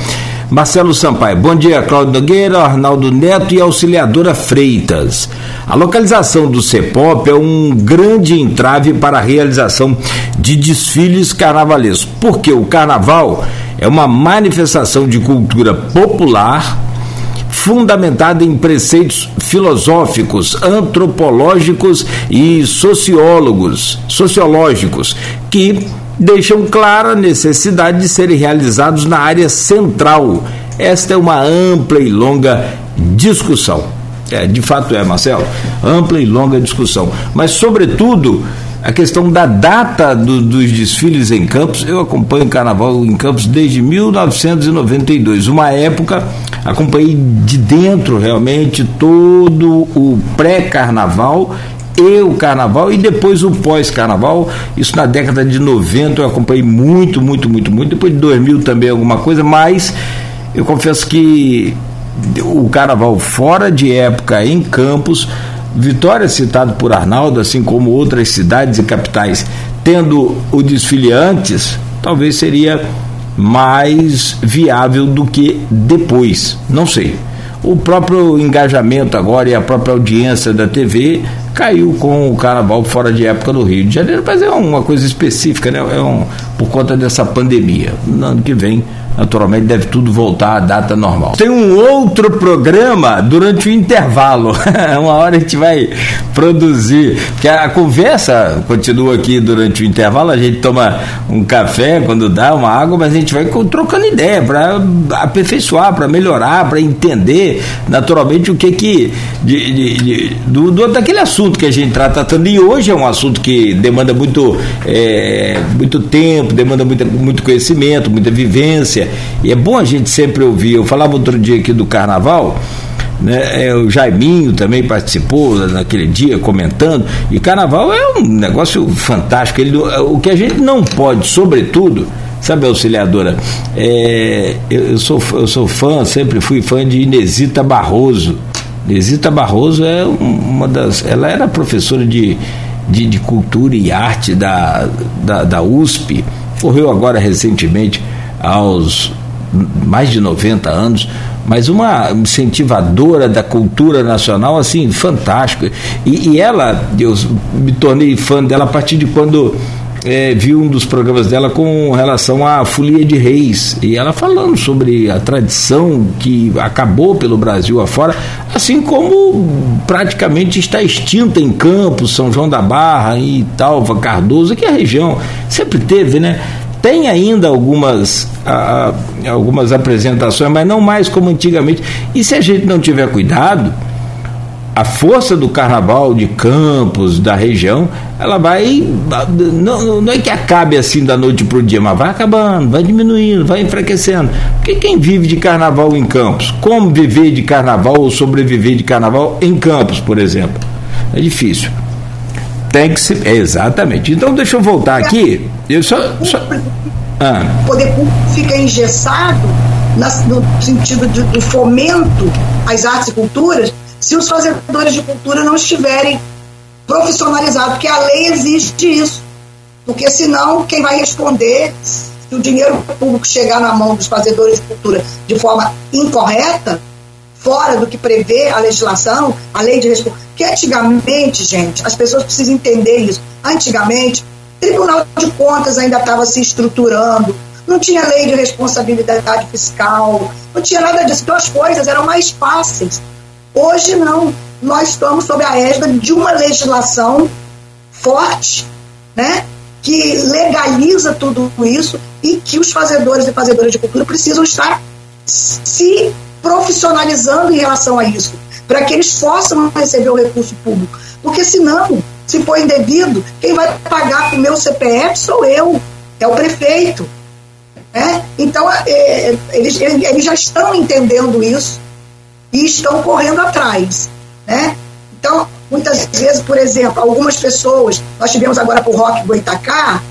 Marcelo Sampaio, bom dia, Cláudio Nogueira, Arnaldo Neto e auxiliadora Freitas. A localização do CEPOP é um grande entrave para a realização de desfiles carnavalescos, porque o carnaval é uma manifestação de cultura popular fundamentada em preceitos filosóficos, antropológicos e sociólogos, sociológicos, que deixam clara a necessidade de serem realizados na área central. Esta é uma ampla e longa discussão. É, de fato é, Marcelo. Ampla e longa discussão. Mas, sobretudo, a questão da data do, dos desfiles em Campos, eu acompanho o carnaval em Campos desde 1992, uma época acompanhei de dentro realmente todo o pré-carnaval e o carnaval e depois o pós-carnaval, isso na década de 90 eu acompanhei muito, muito, muito, muito, depois de 2000 também alguma coisa, mas eu confesso que o carnaval fora de época em Campos Vitória, citado por Arnaldo, assim como outras cidades e capitais, tendo o desfile antes, talvez seria mais viável do que depois. Não sei. O próprio engajamento agora e a própria audiência da TV caiu com o carnaval fora de época no Rio de Janeiro, mas é uma coisa específica, né? É um, por conta dessa pandemia. No ano que vem naturalmente deve tudo voltar à data normal. Tem um outro programa durante o intervalo. <laughs> Uma hora a gente vai produzir, porque a conversa continua aqui durante o intervalo, a gente toma um café quando dá, uma água, mas a gente vai trocando ideia para aperfeiçoar, para melhorar, para entender naturalmente o que que de, de, de, do, do, daquele assunto que a gente está tratando e hoje é um assunto que demanda muito é, muito tempo, demanda muito, muito conhecimento, muita vivência e é bom a gente sempre ouvir. Eu falava outro dia aqui do carnaval. Né, é, o Jaiminho também participou naquele dia comentando. E carnaval é um negócio fantástico. Ele, o que a gente não pode sobretudo sabe auxiliadora? É, eu, eu, sou, eu sou fã sempre fui fã de Inesita Barroso. Inesita Barroso é uma das ela era professora de, de, de cultura e arte da, da, da USP morreu agora recentemente aos mais de 90 anos, mas uma incentivadora da cultura nacional, assim, fantástico. E, e ela, eu me tornei fã dela a partir de quando é, vi um dos programas dela com relação à Folia de Reis, e ela falando sobre a tradição que acabou pelo Brasil afora, assim como praticamente está extinta em Campos, São João da Barra e Talva, Cardoso, que é a região sempre teve, né? Tem ainda algumas, ah, algumas apresentações, mas não mais como antigamente. E se a gente não tiver cuidado, a força do carnaval de Campos, da região, ela vai. Não, não é que acabe assim da noite para o dia, mas vai acabando, vai diminuindo, vai enfraquecendo. Porque quem vive de carnaval em Campos? Como viver de carnaval ou sobreviver de carnaval em Campos, por exemplo? É difícil. Tem que ser. Exatamente. Então, deixa eu voltar aqui. Eu só. só... Ah. O poder público fica engessado no sentido de, do fomento às artes e culturas se os fazedores de cultura não estiverem profissionalizados, porque a lei existe isso. Porque senão, quem vai responder se o dinheiro público chegar na mão dos fazedores de cultura de forma incorreta, fora do que prevê a legislação, a lei de responsabilidade. Porque antigamente, gente, as pessoas precisam entender isso. Antigamente, Tribunal de Contas ainda estava se estruturando, não tinha lei de responsabilidade fiscal, não tinha nada disso. Então as coisas eram mais fáceis. Hoje não. Nós estamos sob a égide de uma legislação forte, né? que legaliza tudo isso e que os fazedores e fazedoras de cultura precisam estar se profissionalizando em relação a isso, para que eles possam receber o recurso público. Porque senão, se for indevido, quem vai pagar com o meu CPF sou eu, é o prefeito. Né? Então, é, é eles, eles já estão entendendo isso e estão correndo atrás. Né? Então, muitas vezes, por exemplo, algumas pessoas, nós tivemos agora para o Rock Goitacá,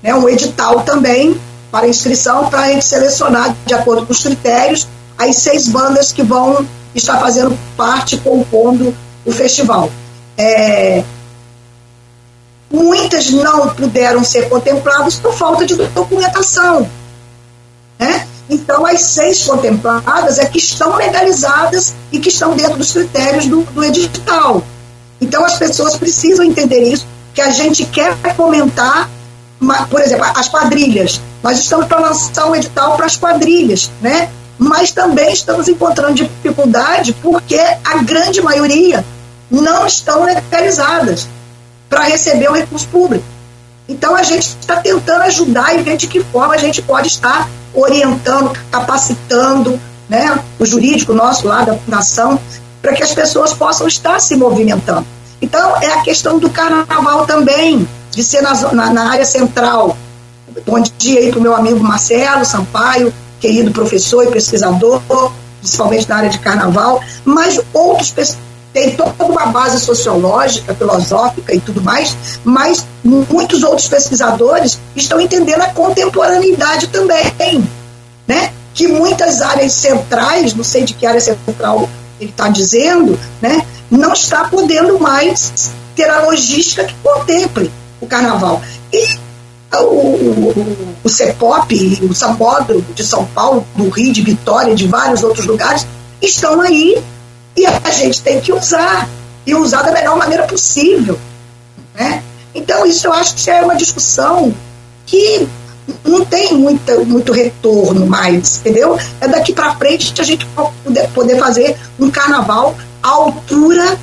né, um edital também para inscrição para a gente selecionar de acordo com os critérios as seis bandas que vão estar fazendo parte, compondo o festival. É, muitas não puderam ser contempladas por falta de documentação. Né? Então, as seis contempladas é que estão legalizadas e que estão dentro dos critérios do, do edital. Então, as pessoas precisam entender isso, que a gente quer fomentar, por exemplo, as quadrilhas. Nós estamos para lançar um edital para as quadrilhas, né? mas também estamos encontrando dificuldade porque a grande maioria não estão legalizadas para receber o recurso público. Então a gente está tentando ajudar e ver de que forma a gente pode estar orientando, capacitando né, o jurídico nosso lá da Fundação para que as pessoas possam estar se movimentando. Então, é a questão do carnaval também, de ser na, na, na área central. Bom dia aí para o meu amigo Marcelo Sampaio, querido professor e pesquisador, principalmente na área de carnaval, mas outros tem toda uma base sociológica, filosófica e tudo mais, mas muitos outros pesquisadores estão entendendo a contemporaneidade também, né? Que muitas áreas centrais, não sei de que área central ele está dizendo, né? Não está podendo mais ter a logística que contemple o carnaval. E o, o, o CEPOP, o Sambódromo de São Paulo, do Rio, de Vitória, de vários outros lugares, estão aí e a gente tem que usar, e usar da melhor maneira possível. Né? Então, isso eu acho que é uma discussão que não tem muita, muito retorno mais, entendeu? É daqui para frente a gente poder, poder fazer um carnaval à altura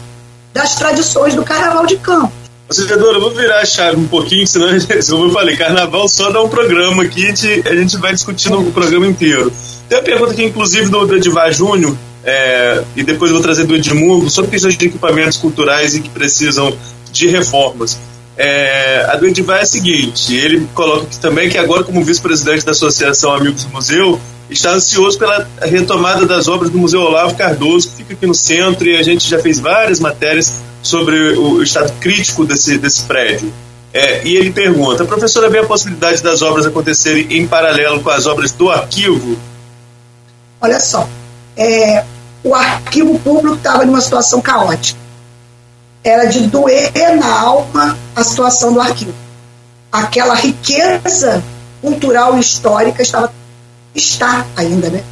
das tradições do carnaval de campo. Vereadora, vou virar a chave um pouquinho, senão, como <laughs> eu falei, carnaval só dá um programa aqui, a gente, a gente vai discutindo o programa inteiro. Tem uma pergunta aqui, inclusive, do Edivar Júnior, é, e depois eu vou trazer do Edmundo, sobre questões de equipamentos culturais e que precisam de reformas. É, a do Edivar é a seguinte: ele coloca aqui também que agora, como vice-presidente da Associação Amigos do Museu, está ansioso pela retomada das obras do Museu Olavo Cardoso, que fica aqui no centro, e a gente já fez várias matérias sobre o estado crítico desse, desse prédio. É, e ele pergunta: professora, vê a possibilidade das obras acontecerem em paralelo com as obras do arquivo? Olha só, é, o arquivo público estava numa situação caótica. Era de doer na alma a situação do arquivo. Aquela riqueza cultural e histórica estava, está ainda, né?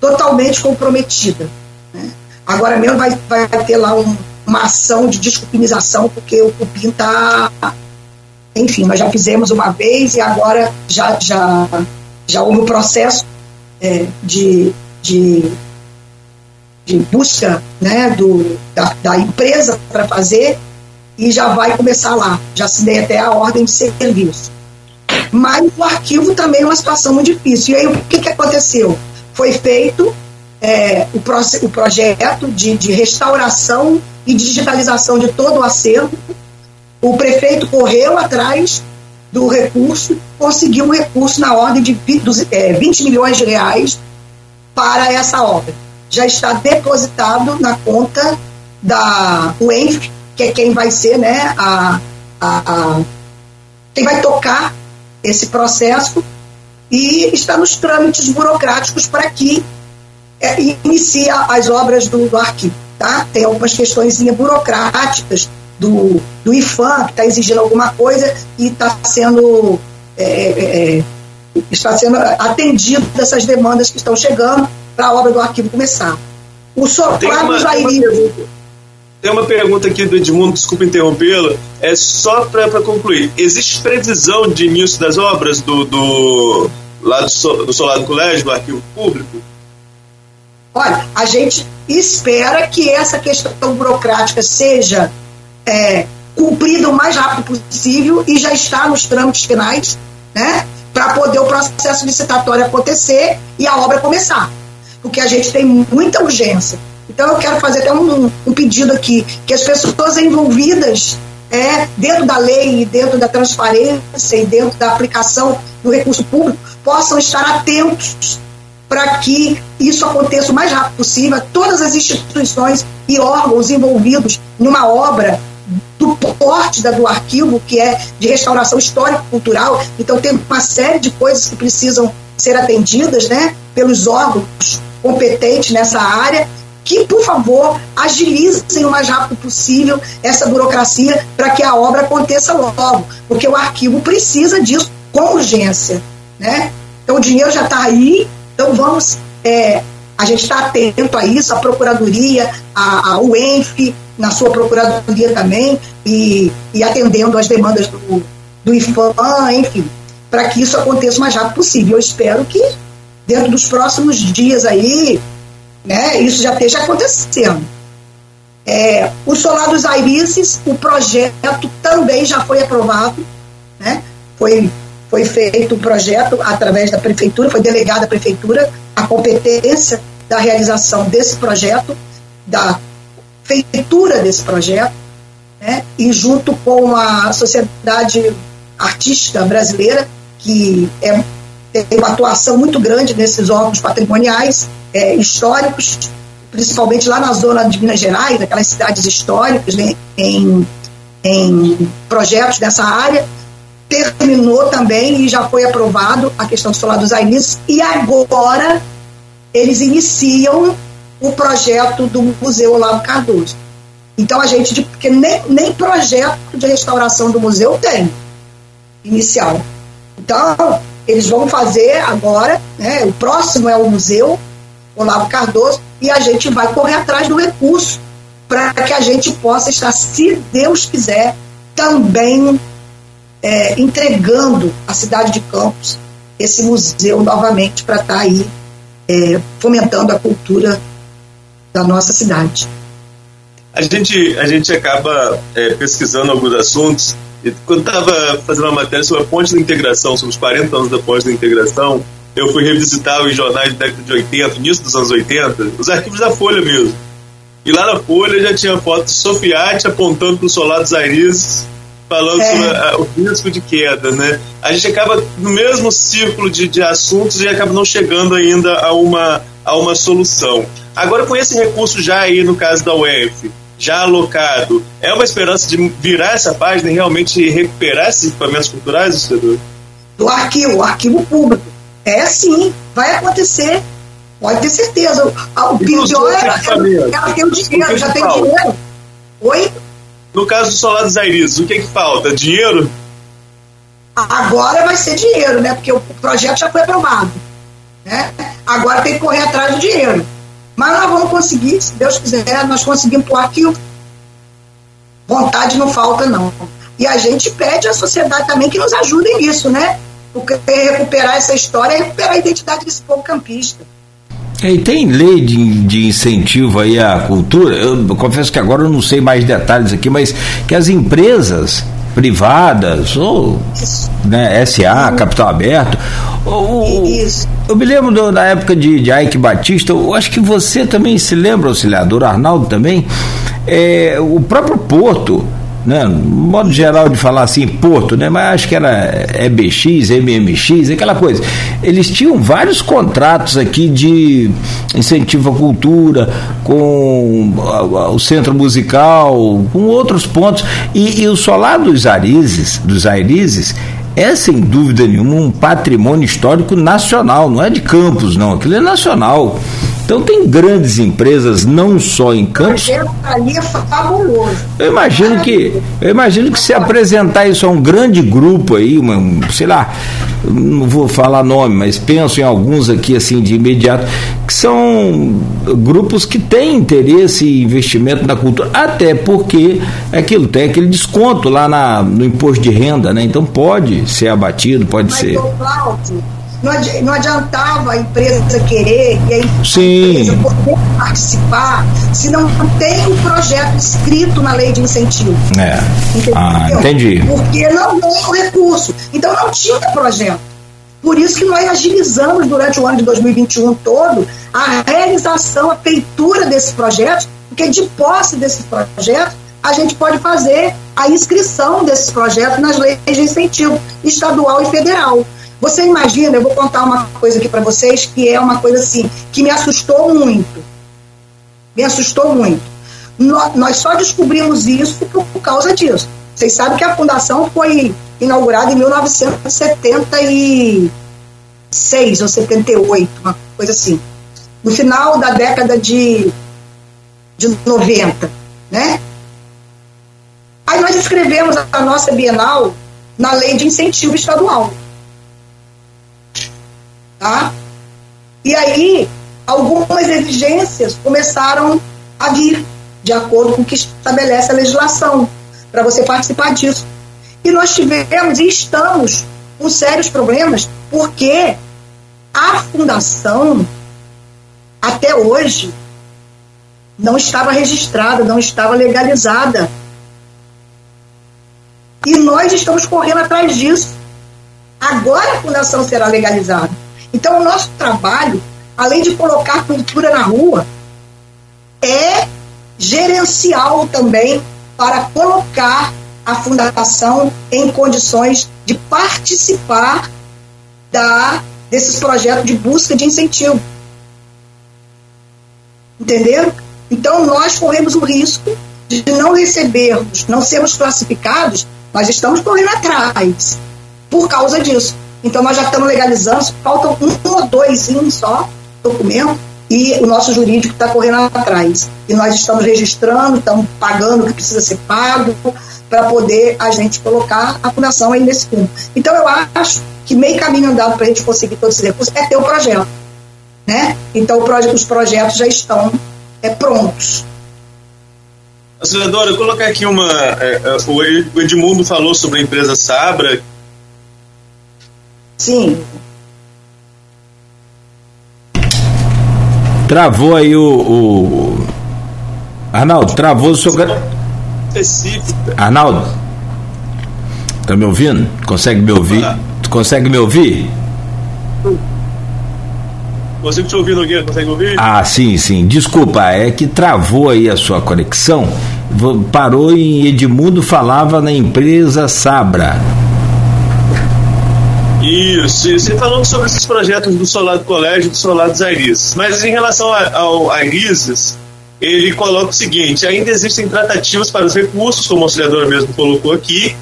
Totalmente comprometida. Né? Agora mesmo vai, vai ter lá um, uma ação de desculpinização, porque o cupim está. Enfim, nós já fizemos uma vez e agora já, já, já houve o um processo é, de, de de busca né, do, da, da empresa para fazer e já vai começar lá. Já assinei até a ordem de serviço. Mas o arquivo também é uma situação muito difícil. E aí o que, que aconteceu? Foi feito é, o, pro, o projeto de, de restauração e digitalização de todo o acervo. O prefeito correu atrás do recurso, conseguiu um recurso na ordem de 20 é, milhões de reais para essa obra já está depositado na conta da UENF, que é quem vai ser né, a, a, a, quem vai tocar esse processo e está nos trâmites burocráticos para que é, inicie as obras do, do arquivo. Tá? Tem algumas questões burocráticas do, do IFAM, que está exigindo alguma coisa e está sendo, é, é, é está sendo atendido dessas demandas que estão chegando para a obra do arquivo começar. O soprado já iria. Tem uma pergunta aqui do Edmundo, desculpa interrompê-lo. É só para concluir. Existe previsão de início das obras do, do, lá do, do Solar do Colégio, do arquivo público? Olha, a gente espera que essa questão burocrática seja é, cumprida o mais rápido possível e já está nos trâmites finais, né? Para poder o processo licitatório acontecer e a obra começar porque a gente tem muita urgência. Então eu quero fazer até um, um pedido aqui, que as pessoas envolvidas é, dentro da lei, dentro da transparência e dentro da aplicação do recurso público possam estar atentos para que isso aconteça o mais rápido possível. Todas as instituições e órgãos envolvidos numa obra do porte da, do arquivo, que é de restauração histórico-cultural. Então, tem uma série de coisas que precisam ser atendidas né, pelos órgãos competentes nessa área, que, por favor, agilizem o mais rápido possível essa burocracia para que a obra aconteça logo, porque o arquivo precisa disso com urgência. Né? Então, o dinheiro já está aí, então vamos. É, a gente está atento a isso, a Procuradoria, a, a UENF, na sua Procuradoria também, e, e atendendo às demandas do, do IFAM, enfim, para que isso aconteça o mais rápido possível. Eu espero que dentro dos próximos dias aí, né, isso já esteja acontecendo. É, o Solar dos Airices, o projeto também já foi aprovado, né? Foi, foi feito um projeto através da prefeitura, foi delegada à prefeitura a competência da realização desse projeto, da feitura desse projeto, né? e junto com a Sociedade Artística Brasileira, que é, tem uma atuação muito grande nesses órgãos patrimoniais é, históricos, principalmente lá na zona de Minas Gerais, aquelas cidades históricas, né? em, em projetos dessa área, terminou também e já foi aprovado a questão do solar dos Ainis, e agora eles iniciam o projeto do Museu Olavo Cardoso. Então a gente, porque nem, nem projeto de restauração do museu tem inicial. Então, eles vão fazer agora, né, o próximo é o museu Olavo Cardoso, e a gente vai correr atrás do recurso para que a gente possa estar, se Deus quiser, também é, entregando à cidade de Campos esse museu novamente para estar tá aí é, fomentando a cultura da nossa cidade. A gente, a gente acaba é, pesquisando alguns assuntos. E quando estava fazendo uma matéria sobre a ponte da integração, sobre os 40 anos da ponte da integração, eu fui revisitar os jornais da década de 80, início dos anos 80, os arquivos da Folha mesmo. E lá na Folha já tinha foto de Sofiati apontando para o solar dos Airizes falando é. sobre a, o risco de queda, né? A gente acaba no mesmo círculo de, de assuntos e acaba não chegando ainda a uma, a uma solução. Agora, com esse recurso já aí no caso da UF, já alocado, é uma esperança de virar essa página e realmente recuperar esses equipamentos culturais, senador? Do arquivo, o arquivo público. É sim, vai acontecer. Pode ter certeza. O, o pior é ela tem o dinheiro, já tem o dinheiro. Oi? No caso do Solar dos Airis, o que, é que falta? Dinheiro? Agora vai ser dinheiro, né? Porque o projeto já foi aprovado. Né? Agora tem que correr atrás do dinheiro. Mas nós vamos conseguir, se Deus quiser, nós conseguimos por aqui. Vontade não falta, não. E a gente pede à sociedade também que nos ajude nisso, né? Porque recuperar essa história é recuperar a identidade desse povo campista. E tem lei de, de incentivo aí à cultura. Eu confesso que agora eu não sei mais detalhes aqui, mas que as empresas privadas ou né, SA, capital aberto. Ou, eu me lembro do, da época de, de Ike Batista, eu acho que você também se lembra, auxiliador Arnaldo também, é, o próprio Porto né? modo geral de falar assim, Porto, né? Mas acho que era EBX, MMX, aquela coisa. Eles tinham vários contratos aqui de incentivo à cultura, com o centro musical, com outros pontos. E, e o solar dos Arizes, dos Airizes, é sem dúvida nenhuma um patrimônio histórico nacional, não é de Campos, não, aquilo é nacional. Então tem grandes empresas, não só em Campos. Ali é fabuloso. Eu imagino que, eu imagino que se apresentar isso a um grande grupo aí, uma, sei lá, não vou falar nome, mas penso em alguns aqui assim de imediato, que são grupos que têm interesse e investimento na cultura, até porque aquilo tem aquele desconto lá na, no imposto de renda, né? Então pode ser abatido, pode mas, ser. Cláudio, não adiantava a empresa querer e a Sim. empresa poder participar se não tem o um projeto escrito na lei de incentivo. É. Ah, entendi. Porque não tem o recurso. Então não tinha projeto. Por isso que nós agilizamos durante o ano de 2021 todo a realização, a feitura desses projetos, porque de posse desses projetos a gente pode fazer a inscrição desses projetos nas leis de incentivo estadual e federal. Você imagina, eu vou contar uma coisa aqui para vocês que é uma coisa assim, que me assustou muito. Me assustou muito. Nós só descobrimos isso por causa disso. Vocês sabem que a fundação foi inaugurada em 1976 ou 78, uma coisa assim. No final da década de, de 90, né? Aí nós escrevemos a nossa Bienal na lei de incentivo estadual. Tá? E aí, algumas exigências começaram a vir, de acordo com o que estabelece a legislação, para você participar disso. E nós tivemos e estamos com sérios problemas, porque a fundação, até hoje, não estava registrada, não estava legalizada. E nós estamos correndo atrás disso. Agora a fundação será legalizada. Então, o nosso trabalho, além de colocar cultura na rua, é gerencial também para colocar a fundação em condições de participar da, desses projetos de busca de incentivo. Entenderam? Então, nós corremos o risco de não recebermos, não sermos classificados, nós estamos correndo atrás por causa disso. Então, nós já estamos legalizando, faltam um ou dois só documento e o nosso jurídico está correndo atrás. E nós estamos registrando, estamos pagando o que precisa ser pago para poder a gente colocar a fundação aí nesse fundo. Então, eu acho que meio caminho andado para a gente conseguir todos esses recursos é ter o projeto. Né? Então, os projetos já estão é, prontos. Senadora, eu colocar aqui uma. É, é, o Edmundo falou sobre a empresa Sabra. Sim. Travou aí o. o... Arnaldo, travou o seu. Arnaldo, tá me ouvindo? Consegue me ouvir? Tu consegue me ouvir? Consigo te ouvir, Nogueira? Consegue ouvir? Ah, sim, sim. Desculpa, é que travou aí a sua conexão. Parou em Edmundo falava na empresa Sabra. Isso, e você falando sobre esses projetos do Solar do Colégio e do Solar dos. Mas em relação ao Airises, ele coloca o seguinte: ainda existem tratativas para os recursos, como o auxiliador mesmo colocou aqui,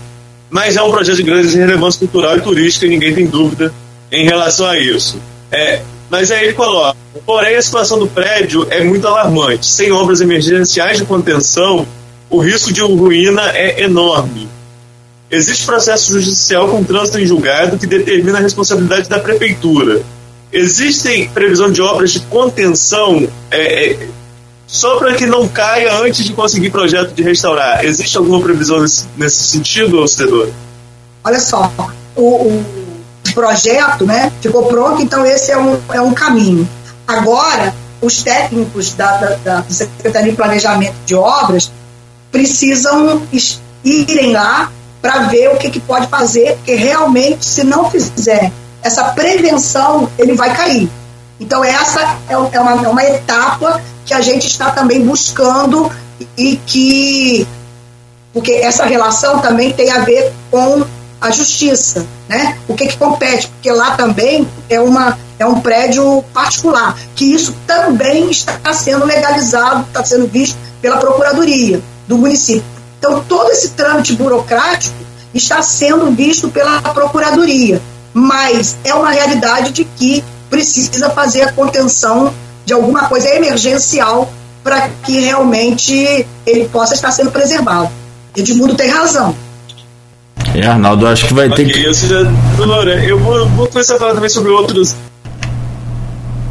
mas é um projeto de grande relevância cultural e turística e ninguém tem dúvida em relação a isso. É, mas aí ele coloca: porém, a situação do prédio é muito alarmante. Sem obras emergenciais de contenção, o risco de ruína é enorme. Existe processo judicial com trânsito em julgado que determina a responsabilidade da prefeitura. Existem previsão de obras de contenção é, é, só para que não caia antes de conseguir projeto de restaurar. Existe alguma previsão nesse, nesse sentido, Cedor? Olha só, o, o projeto, né? Ficou pronto, então esse é um, é um caminho. Agora, os técnicos da, da, da Secretaria de Planejamento de Obras precisam irem lá para ver o que, que pode fazer, porque realmente, se não fizer essa prevenção, ele vai cair. Então, essa é, é uma, é uma etapa que a gente está também buscando e que. Porque essa relação também tem a ver com a justiça, né? O que, que compete, porque lá também é, uma, é um prédio particular, que isso também está sendo legalizado, está sendo visto pela Procuradoria do município. Então, todo esse trâmite burocrático está sendo visto pela Procuradoria, mas é uma realidade de que precisa fazer a contenção de alguma coisa emergencial para que realmente ele possa estar sendo preservado. Edmundo tem razão. É, Arnaldo, acho que vai okay, ter que. Eu, eu vou, vou começar a falar também sobre outros.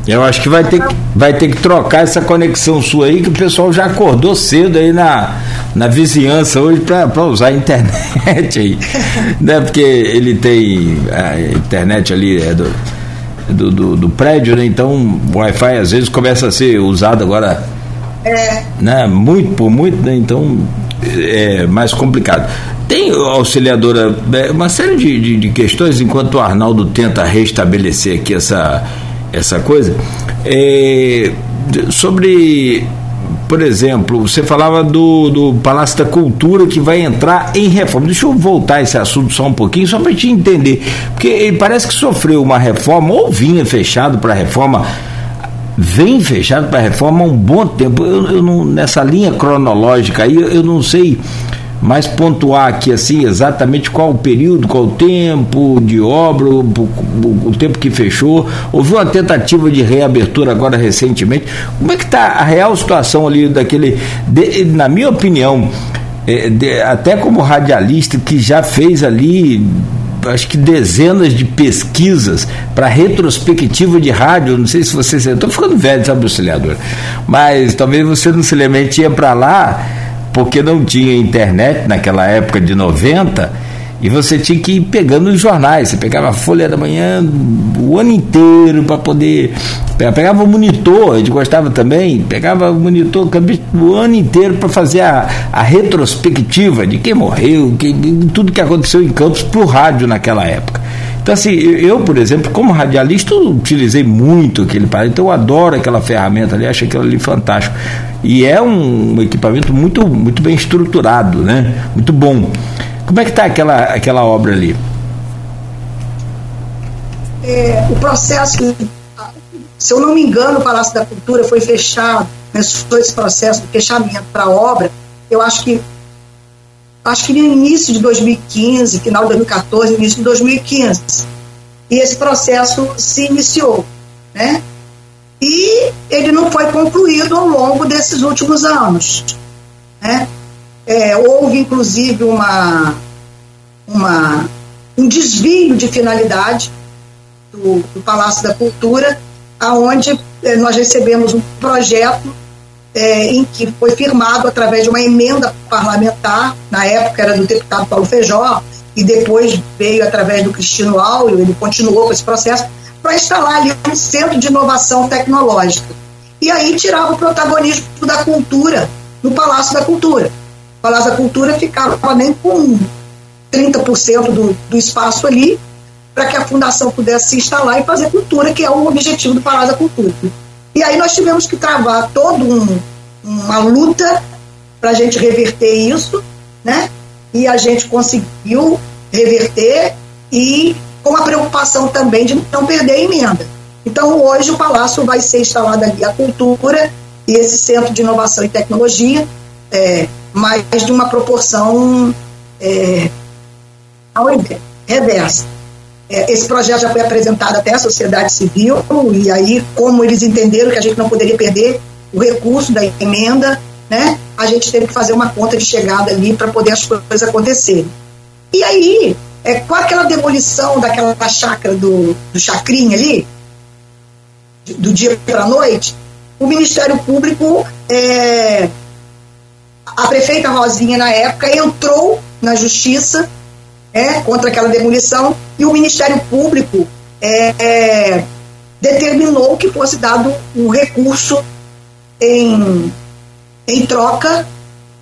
Eu acho que vai ter, vai ter que trocar essa conexão sua aí, que o pessoal já acordou cedo aí na, na vizinhança hoje para usar a internet aí. <laughs> né? Porque ele tem a internet ali é do, do, do, do prédio, né? Então o Wi-Fi às vezes começa a ser usado agora. É. Né? Muito por muito, né? Então é mais complicado. Tem, auxiliadora, é, uma série de, de, de, questões, enquanto o Arnaldo tenta restabelecer aqui essa, essa coisa, é, sobre, por exemplo, você falava do, do Palácio da Cultura que vai entrar em reforma. Deixa eu voltar esse assunto só um pouquinho, só para te entender, porque ele parece que sofreu uma reforma, ou vinha fechado para reforma vem fechado para reforma há um bom tempo. Eu, eu não, nessa linha cronológica aí, eu, eu não sei mais pontuar aqui assim exatamente qual o período, qual o tempo de obra, o, tempo que fechou. Houve uma tentativa de reabertura agora recentemente. Como é que está a real situação ali daquele, de, na minha opinião, é, de, até como radialista que já fez ali acho que dezenas de pesquisas para retrospectiva de rádio. Não sei se você. Estou ficando velho, sabe, auxiliador? Mas talvez você não se lembre, ia para lá porque não tinha internet naquela época de 90 e você tinha que ir pegando os jornais. Você pegava a Folha da Manhã o ano inteiro para poder. Pegava o monitor, a gente gostava também, pegava o monitor o ano inteiro para fazer a, a retrospectiva de quem morreu, quem, tudo que aconteceu em Campos para o rádio naquela época. Então, assim, eu, por exemplo, como radialista, utilizei muito aquele aparelho, então eu adoro aquela ferramenta ali, acho aquilo ali fantástico. E é um equipamento muito, muito bem estruturado, né? Muito bom. Como é que está aquela, aquela obra ali? É, o processo, se eu não me engano, o Palácio da Cultura foi fechado, começou esse processo de fechamento para a obra, eu acho que acho que no início de 2015, final de 2014, início de 2015. E esse processo se iniciou, né? E ele não foi concluído ao longo desses últimos anos, né? É, houve inclusive uma, uma um desvio de finalidade do, do Palácio da Cultura, aonde é, nós recebemos um projeto é, em que foi firmado através de uma emenda parlamentar, na época era do deputado Paulo Feijó, e depois veio através do Cristino Áureo, ele continuou com esse processo, para instalar ali um centro de inovação tecnológica. E aí tirava o protagonismo da cultura no Palácio da Cultura. O Palácio da Cultura ficava nem com 30% do, do espaço ali, para que a fundação pudesse se instalar e fazer cultura, que é o objetivo do Palácio da Cultura. E aí nós tivemos que travar toda um, uma luta para a gente reverter isso, né? E a gente conseguiu reverter e com a preocupação também de não perder a emenda. Então hoje o Palácio vai ser instalado ali a cultura e esse centro de inovação e tecnologia, é, mais de uma proporção é, reversa. É, esse projeto já foi apresentado até à sociedade civil, e aí, como eles entenderam que a gente não poderia perder o recurso da emenda, né, a gente teve que fazer uma conta de chegada ali para poder as coisas acontecerem. E aí, é, com aquela demolição daquela chácara do, do Chacrinha ali, do dia para a noite, o Ministério Público, é, a prefeita Rosinha, na época, entrou na justiça é, contra aquela demolição e o Ministério Público é, é, determinou que fosse dado um recurso em, em troca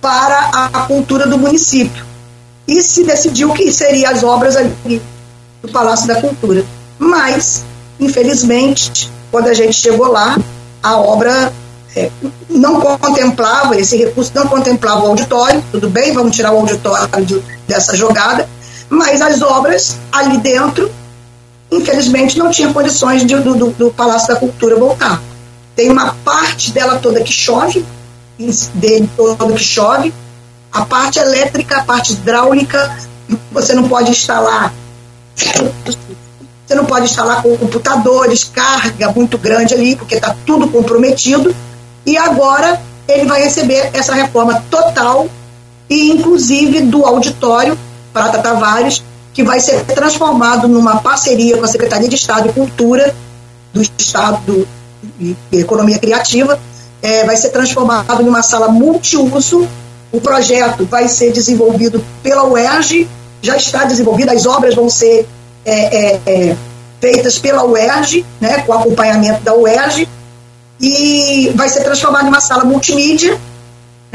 para a cultura do município. E se decidiu que seriam as obras ali do Palácio da Cultura. Mas, infelizmente, quando a gente chegou lá, a obra é, não contemplava, esse recurso não contemplava o auditório, tudo bem, vamos tirar o auditório de, dessa jogada, mas as obras ali dentro, infelizmente, não tinha condições de, do, do, Palácio da Cultura voltar. Tem uma parte dela toda que chove, dele todo que chove, a parte elétrica, a parte hidráulica, você não pode instalar. Você não pode instalar com computadores, carga muito grande ali, porque está tudo comprometido. E agora ele vai receber essa reforma total e inclusive do auditório Prata Tavares, que vai ser transformado numa parceria com a Secretaria de Estado de Cultura do Estado de Economia Criativa, é, vai ser transformado numa sala multiuso. O projeto vai ser desenvolvido pela UERJ, já está desenvolvido, as obras vão ser é, é, é feitas pela UERJ, né, com acompanhamento da UERJ, e vai ser transformado numa sala multimídia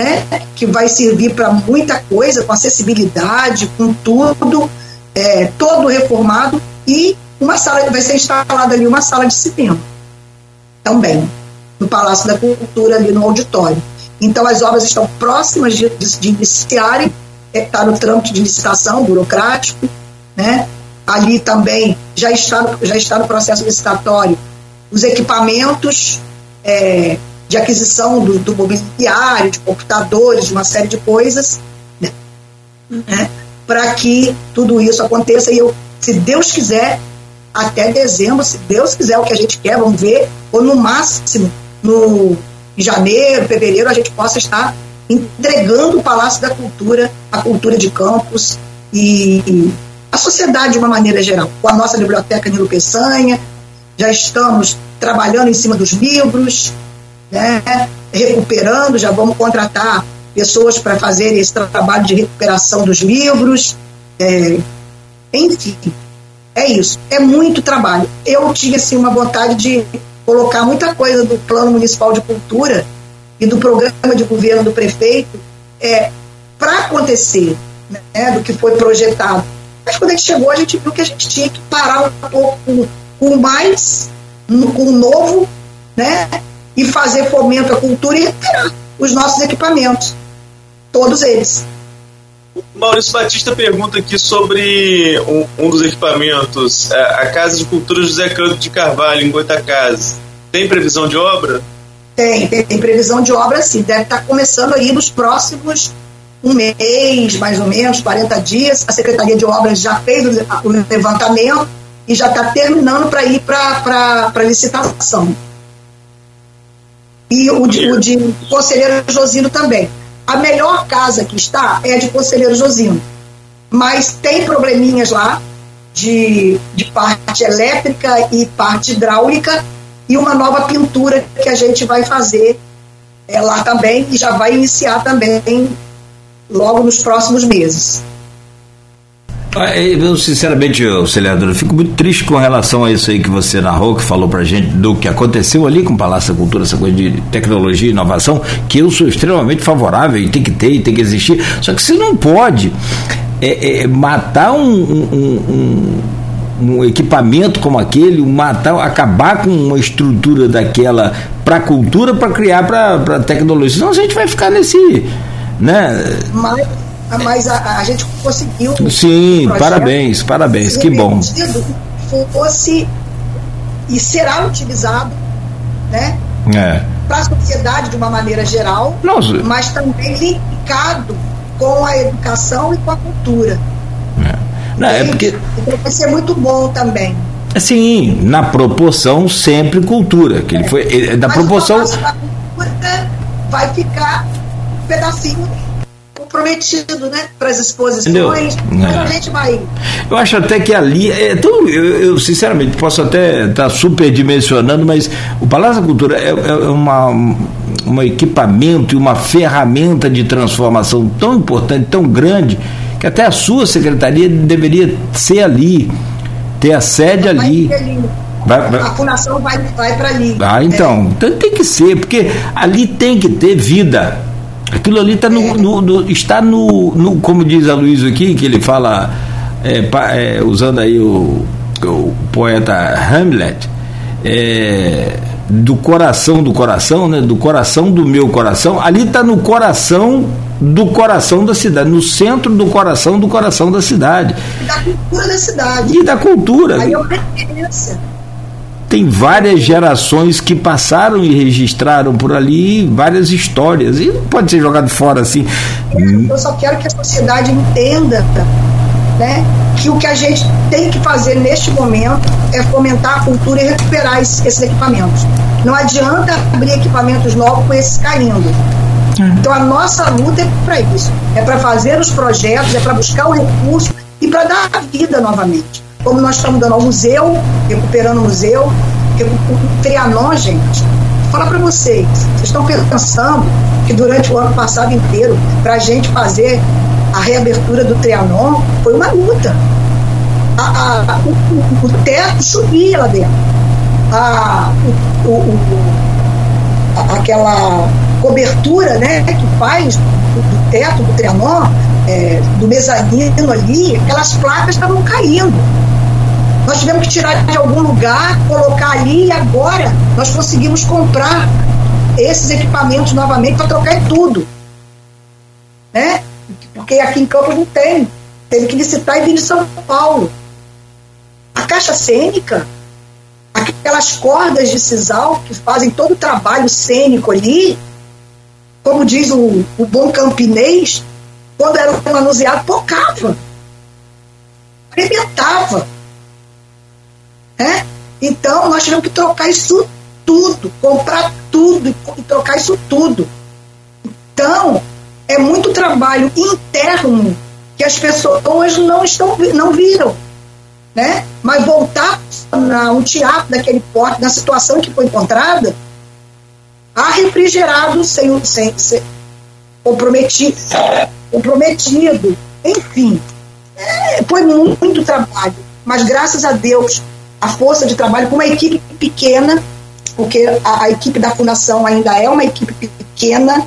né, que vai servir para muita coisa, com acessibilidade, com tudo, é, todo reformado, e uma sala, vai ser instalada ali uma sala de cinema também, no Palácio da Cultura, ali no auditório. Então as obras estão próximas de, de, de iniciarem, está é, no trâmite de licitação burocrático, né? ali também já está, já está no processo licitatório os equipamentos é, de aquisição do, do mobiliário, de computadores, de uma série de coisas, né? né? para que tudo isso aconteça. E eu, se Deus quiser, até dezembro, se Deus quiser o que a gente quer, vamos ver, ou no máximo, no em janeiro, fevereiro, a gente possa estar entregando o Palácio da Cultura, a cultura de campos e, e a sociedade de uma maneira geral. Com a nossa biblioteca Nilo Peçanha, já estamos trabalhando em cima dos livros, né, recuperando, já vamos contratar pessoas para fazer esse trabalho de recuperação dos livros. É, enfim, é isso. É muito trabalho. Eu tinha assim, uma vontade de colocar muita coisa do Plano Municipal de Cultura e do programa de governo do prefeito é, para acontecer, né, do que foi projetado. Mas quando a gente chegou, a gente viu que a gente tinha que parar um pouco com, mais, com o novo, né? E fazer fomento à cultura e recuperar os nossos equipamentos. Todos eles. Maurício Batista pergunta aqui sobre um, um dos equipamentos, a, a, Casa de Cultura José Canto de Carvalho, em Goitacazes. Tem previsão de obra? Tem, tem, tem previsão de obra sim. Deve estar começando aí nos próximos um mês, mais ou menos, 40 dias. A Secretaria de Obras já fez o levantamento e já está terminando para ir para licitação. E o de, o de Conselheiro Josino também. A melhor casa que está é a de Conselheiro Josino. Mas tem probleminhas lá de, de parte elétrica e parte hidráulica e uma nova pintura que a gente vai fazer é, lá também e já vai iniciar também logo nos próximos meses. Ah, eu, sinceramente, Celiador, eu fico muito triste com relação a isso aí que você narrou, que falou pra gente do que aconteceu ali com o Palácio da Cultura, essa coisa de tecnologia e inovação, que eu sou extremamente favorável e tem que ter e tem que existir. Só que você não pode é, é, matar um, um, um um equipamento como aquele, matar, acabar com uma estrutura daquela para cultura, para criar para tecnologia. Senão a gente vai ficar nesse. Né? Mas, mas a, a gente conseguiu. Sim, parabéns, parabéns, que bom. Fosse e será utilizado, né? É. Para a sociedade de uma maneira geral, mas também linkado com a educação e com a cultura. É. Não, é porque... Então vai ser muito bom também. Sim, na proporção sempre cultura. Que ele foi, da Mas proporção. vai ficar um pedacinho comprometido, né? Para as exposições. Mas a gente vai. Eu acho até que ali. É tão, eu, eu, sinceramente posso até estar tá superdimensionando, mas o Palácio da Cultura é, é uma, um equipamento e uma ferramenta de transformação tão importante, tão grande que até a sua secretaria deveria ser ali, ter a sede vai ali. ali. Vai, vai. A fundação vai, vai para ali. Ah, então. É. Então tem que ser, porque ali tem que ter vida. Aquilo ali tá no, no, no, está no, no, como diz a Luiz aqui, que ele fala, é, é, usando aí o, o poeta Hamlet, é, do coração do coração, né? Do coração do meu coração. Ali está no coração do coração da cidade, no centro do coração do coração da cidade. E da cultura da cidade. E da cultura. Aí é uma referência. Tem várias gerações que passaram e registraram por ali várias histórias. E não pode ser jogado fora assim. Eu só quero que a sociedade entenda né, que o que a gente tem que fazer neste momento é fomentar a cultura e recuperar esses equipamentos. Não adianta abrir equipamentos novos com esses caindo. Então a nossa luta é para isso, é para fazer os projetos, é para buscar o recurso e para dar vida novamente. Como nós estamos dando ao museu, recuperando o museu, o Trianon, gente, vou falar para vocês, vocês estão pensando que durante o ano passado inteiro, para a gente fazer a reabertura do Trianon, foi uma luta. A, a, o, o, o, teto subia lá dentro. A, o, aquela cobertura né, que faz do, teto do Trianon, é, do mezanino ali, aquelas placas estavam caindo. Nós tivemos que tirar de algum lugar, colocar ali e agora nós conseguimos comprar esses equipamentos novamente para trocar em tudo. Né? Porque aqui em Campos não tem. Teve que licitar e vir de São Paulo. A caixa cênica, aquelas cordas de sisal que fazem todo o trabalho cênico ali, como diz o, o bom campinês, quando era manuseado, pocava. Arrebentava. Né? Então, nós tivemos que trocar isso tudo, comprar tudo e trocar isso tudo. Então, é muito trabalho interno que as pessoas não estão não viram, né? Mas voltar a um teatro daquele porte, na situação que foi encontrada, há refrigerado sem, sem, sem comprometido, comprometido, enfim, é, foi muito, muito trabalho. Mas graças a Deus, a força de trabalho com uma equipe pequena, porque a, a equipe da fundação ainda é uma equipe pequena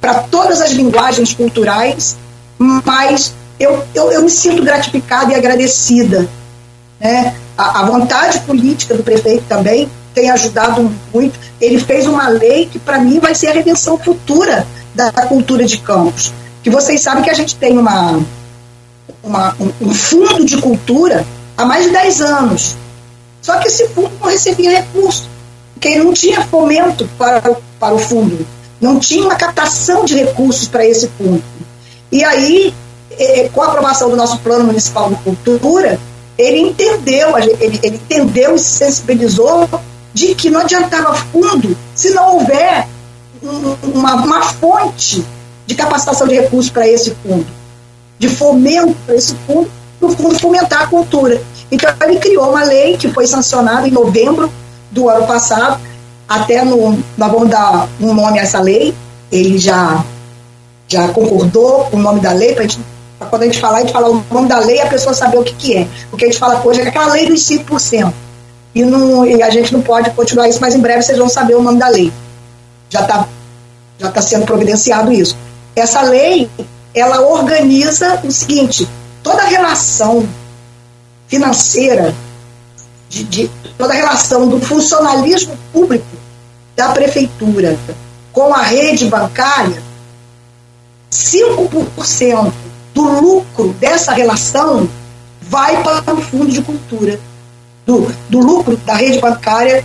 para todas as linguagens culturais, mas eu, eu, eu me sinto gratificada e agradecida. Né? A, a vontade política do prefeito também tem ajudado muito. Ele fez uma lei que, para mim, vai ser a redenção futura da cultura de campos. Que vocês sabem que a gente tem uma, uma um, um fundo de cultura há mais de 10 anos. Só que esse fundo não recebia recursos, porque não tinha fomento para, para o fundo, não tinha uma captação de recursos para esse fundo. E aí, é, com a aprovação do nosso Plano Municipal de Cultura, ele entendeu, ele, ele entendeu e se sensibilizou de que não adiantava fundo se não houver uma, uma fonte de capacitação de recursos para esse fundo, de fomento para esse fundo, para o fundo fomentar a cultura. Então, ele criou uma lei que foi sancionada em novembro do ano passado, até no, nós vamos dar um nome a essa lei, ele já, já concordou com o nome da lei, para quando a gente falar, a gente falar o nome da lei, a pessoa saber o que, que é. O que a gente fala hoje é aquela lei dos 5%. E, não, e a gente não pode continuar isso, mas em breve vocês vão saber o nome da lei. Já está já tá sendo providenciado isso. Essa lei, ela organiza o seguinte, toda a relação financeira, de, de, toda a relação do funcionalismo público da prefeitura com a rede bancária, 5% do lucro dessa relação vai para o fundo de cultura. Do, do lucro da rede bancária,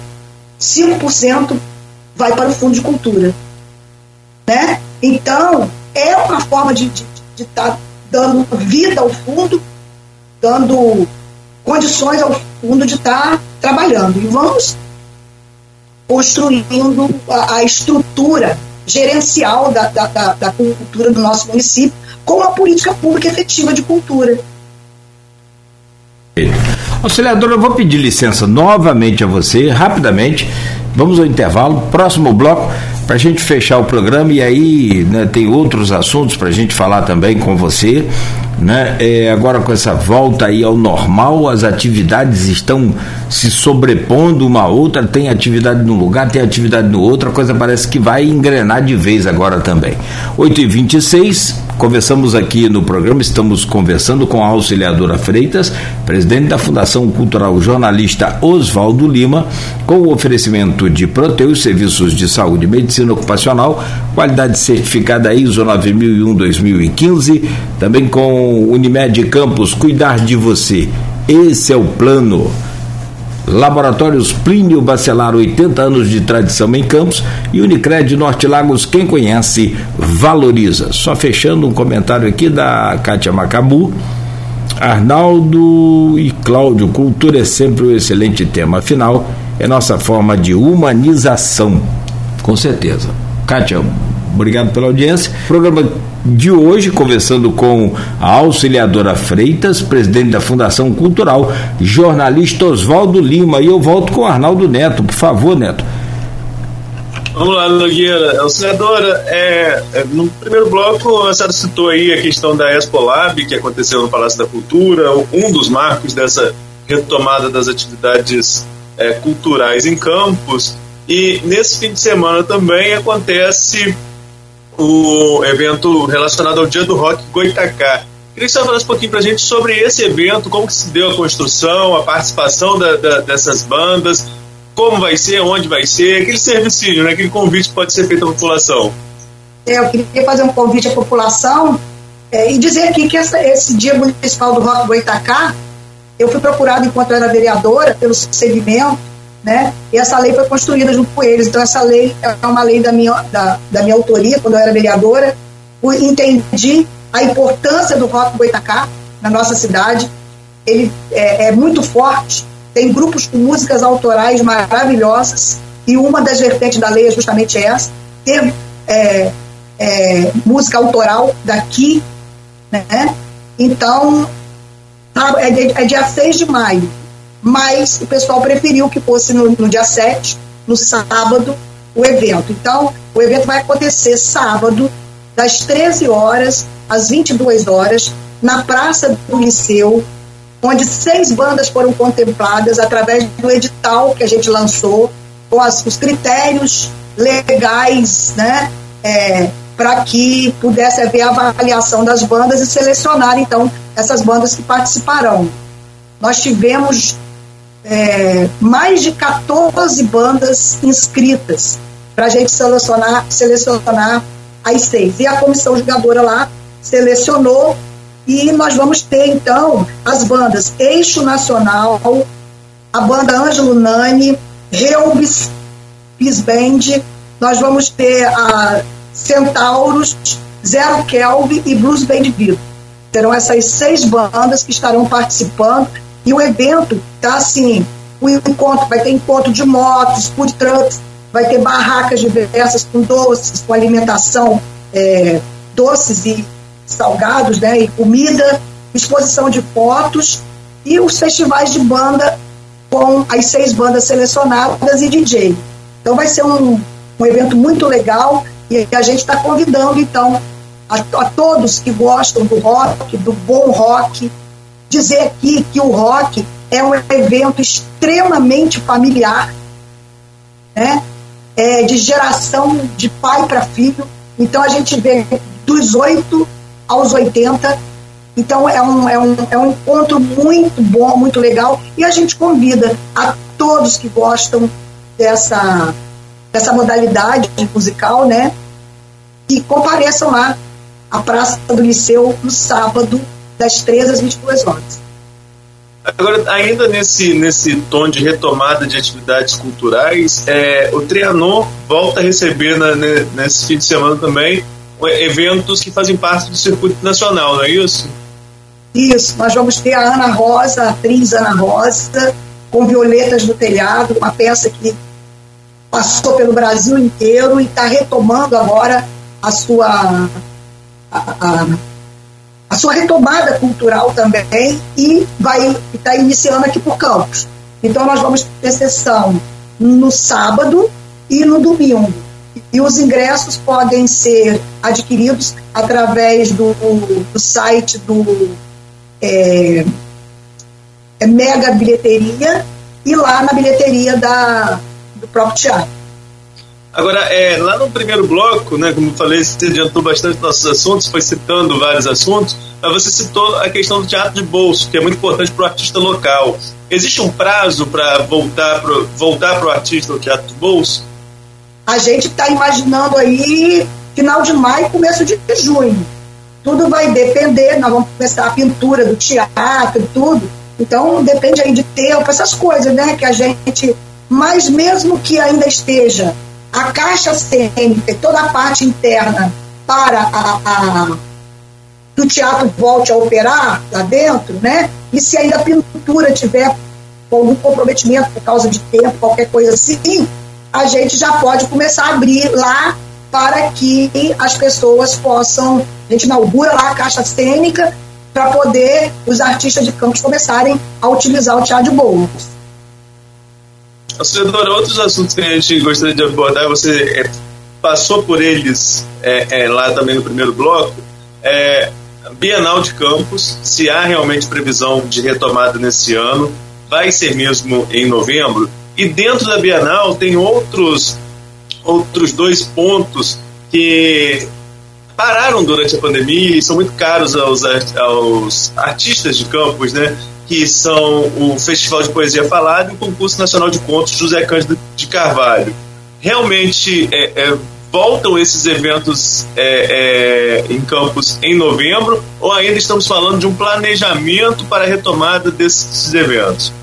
5% vai para o fundo de cultura. Né? Então, é uma forma de estar de, de tá dando vida ao fundo, dando condições ao fundo de estar tá trabalhando. E vamos construindo a, a estrutura gerencial da, da, da, da, cultura do nosso município com uma política pública efetiva de cultura. Auxiliador, eu vou pedir licença novamente a você, rapidamente. Vamos ao intervalo. Próximo bloco, para a gente fechar o programa, e aí né, tem outros assuntos para a gente falar também com você. Né? É, agora com essa volta aí ao normal, as atividades estão se sobrepondo uma a outra, tem atividade num lugar, tem atividade no outro, a coisa parece que vai engrenar de vez agora também. 8h26, conversamos aqui no programa, estamos conversando com a auxiliadora Freitas, presidente da Fundação Cultural Jornalista Oswaldo Lima, com o oferecimento de Proteus, serviços de saúde e medicina ocupacional, qualidade certificada ISO 9001-2015, também com Unimed Campos, cuidar de você. Esse é o plano. Laboratórios Plínio Bacelar, 80 anos de tradição em Campos e Unicred Norte Lagos, quem conhece, valoriza. Só fechando um comentário aqui da Kátia Macabu. Arnaldo e Cláudio, cultura é sempre um excelente tema, afinal, é nossa forma de humanização. Com certeza. Kátia, obrigado pela audiência. Programa de hoje, conversando com a auxiliadora Freitas, presidente da Fundação Cultural, jornalista Oswaldo Lima. E eu volto com Arnaldo Neto, por favor, Neto. Vamos lá, Nogueira. Auxiliadora, é, é, no primeiro bloco, a senhora citou aí a questão da Expo Lab, que aconteceu no Palácio da Cultura, um dos marcos dessa retomada das atividades é, culturais em campos. E nesse fim de semana também acontece o evento relacionado ao Dia do Rock Goitacá. Queria que você falasse um pouquinho para a gente sobre esse evento, como que se deu a construção, a participação da, da, dessas bandas, como vai ser, onde vai ser, aquele serviço, né, aquele convite que pode ser feito à população. É, eu queria fazer um convite à população é, e dizer aqui que essa, esse Dia Municipal do Rock Goitacá, eu fui procurado enquanto era vereadora pelo segmento né? E essa lei foi construída junto com eles. Então, essa lei é uma lei da minha, da, da minha autoria, quando eu era vereadora. Entendi a importância do rock boitacá na nossa cidade. Ele é, é muito forte, tem grupos com músicas autorais maravilhosas, e uma das vertentes da lei é justamente essa: ter é, é, música autoral daqui. Né? Então, tá, é, é dia 6 de maio mas o pessoal preferiu que fosse no, no dia 7, no sábado, o evento. Então, o evento vai acontecer sábado, das 13 horas às 22 horas, na Praça do Liceu, onde seis bandas foram contempladas através do edital que a gente lançou, com as, os critérios legais, né, é, para que pudesse haver a avaliação das bandas e selecionar, então, essas bandas que participarão. Nós tivemos é, mais de 14 bandas inscritas para a gente selecionar, selecionar as seis. E a comissão jogadora lá selecionou e nós vamos ter, então, as bandas Eixo Nacional, a banda Ângelo Nani, Reubis Peace Band, nós vamos ter a Centauros, Zero Kelvin e Blues Band Vivo. Terão essas seis bandas que estarão participando e o evento tá assim, o encontro vai ter encontro de motos, food trucks, vai ter barracas diversas com doces, com alimentação, é, doces e salgados, né, e comida, exposição de fotos e os festivais de banda com as seis bandas selecionadas e DJ. Então vai ser um, um evento muito legal e a gente está convidando então a, a, todos que gostam do rock, do bom rock, dizer aqui que o rock é um evento extremamente familiar, né? É de geração de pai para filho. Então a gente vê dos 8 aos 80. Então é um, é, um, é um encontro muito bom, muito legal. E a gente convida a todos que gostam dessa, dessa modalidade musical, né? E compareçam lá à Praça do Liceu no sábado, das 13 às 22 horas. Agora, ainda nesse, nesse tom de retomada de atividades culturais, é, o Trianon volta a receber na, nesse fim de semana também eventos que fazem parte do circuito nacional, não é isso? Isso, nós vamos ter a Ana Rosa, a atriz Ana Rosa, com Violetas no Telhado, uma peça que passou pelo Brasil inteiro e está retomando agora a sua a, a, a, sua retomada cultural também e vai estar tá iniciando aqui por Campos. Então nós vamos ter sessão no sábado e no domingo. E os ingressos podem ser adquiridos através do, do site do é, é Mega Bilheteria e lá na bilheteria da, do próprio teatro. Agora, é, lá no primeiro bloco, né, como eu falei, você adiantou bastante nossos assuntos, foi citando vários assuntos, mas você citou a questão do teatro de bolso, que é muito importante para o artista local. Existe um prazo para voltar para voltar o artista no teatro de bolso? A gente está imaginando aí final de maio, começo de junho. Tudo vai depender, nós vamos começar a pintura do teatro, tudo. Então depende aí de tempo, essas coisas, né? Que a gente. Mas mesmo que ainda esteja a caixa cênica toda a parte interna para a, a, que o teatro volte a operar lá dentro, né? E se ainda a pintura tiver algum comprometimento por causa de tempo, qualquer coisa assim, a gente já pode começar a abrir lá para que as pessoas possam. A gente inaugura lá a caixa cênica para poder os artistas de campos começarem a utilizar o teatro de. Outros assuntos que a gente gostaria de abordar, você é, passou por eles é, é, lá também no primeiro bloco. É, Bienal de Campos, se há realmente previsão de retomada nesse ano, vai ser mesmo em novembro. E dentro da Bienal tem outros, outros dois pontos que pararam durante a pandemia e são muito caros aos, aos artistas de campos, né? Que são o Festival de Poesia Falada e o Concurso Nacional de Contos José Cândido de Carvalho. Realmente é, é, voltam esses eventos é, é, em campos em novembro ou ainda estamos falando de um planejamento para a retomada desses eventos?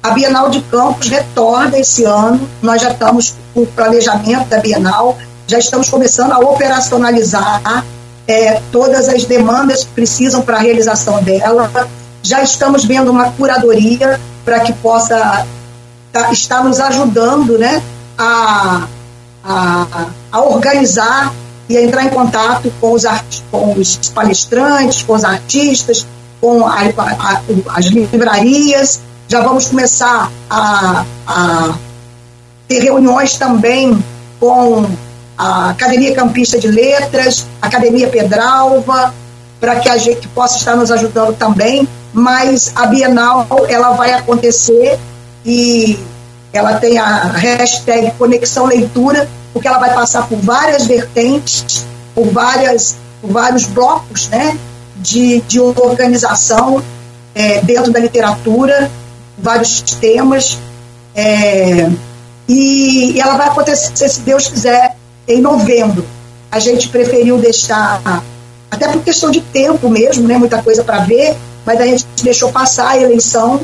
A Bienal de Campos retorna esse ano, nós já estamos com o planejamento da Bienal, já estamos começando a operacionalizar é, todas as demandas que precisam para a realização dela já estamos vendo uma curadoria para que possa tá, estar nos ajudando né, a, a, a, organizar e a entrar em contato com os, com os palestrantes, com os artistas, com a, as livrarias. Já vamos começar a, a ter reuniões também com a Academia Campista de Letras, Academia Pedralva, para que a gente possa estar nos ajudando também mas a Bienal ela vai acontecer e ela tem a hashtag Conexão Leitura porque ela vai passar por várias vertentes, por, várias, por vários blocos né, de, de organização é, dentro da literatura, vários temas. É, e, e ela vai acontecer, se Deus quiser, em novembro. A gente preferiu deixar, até por questão de tempo mesmo, né, muita coisa para ver, mas a gente deixou passar a eleição,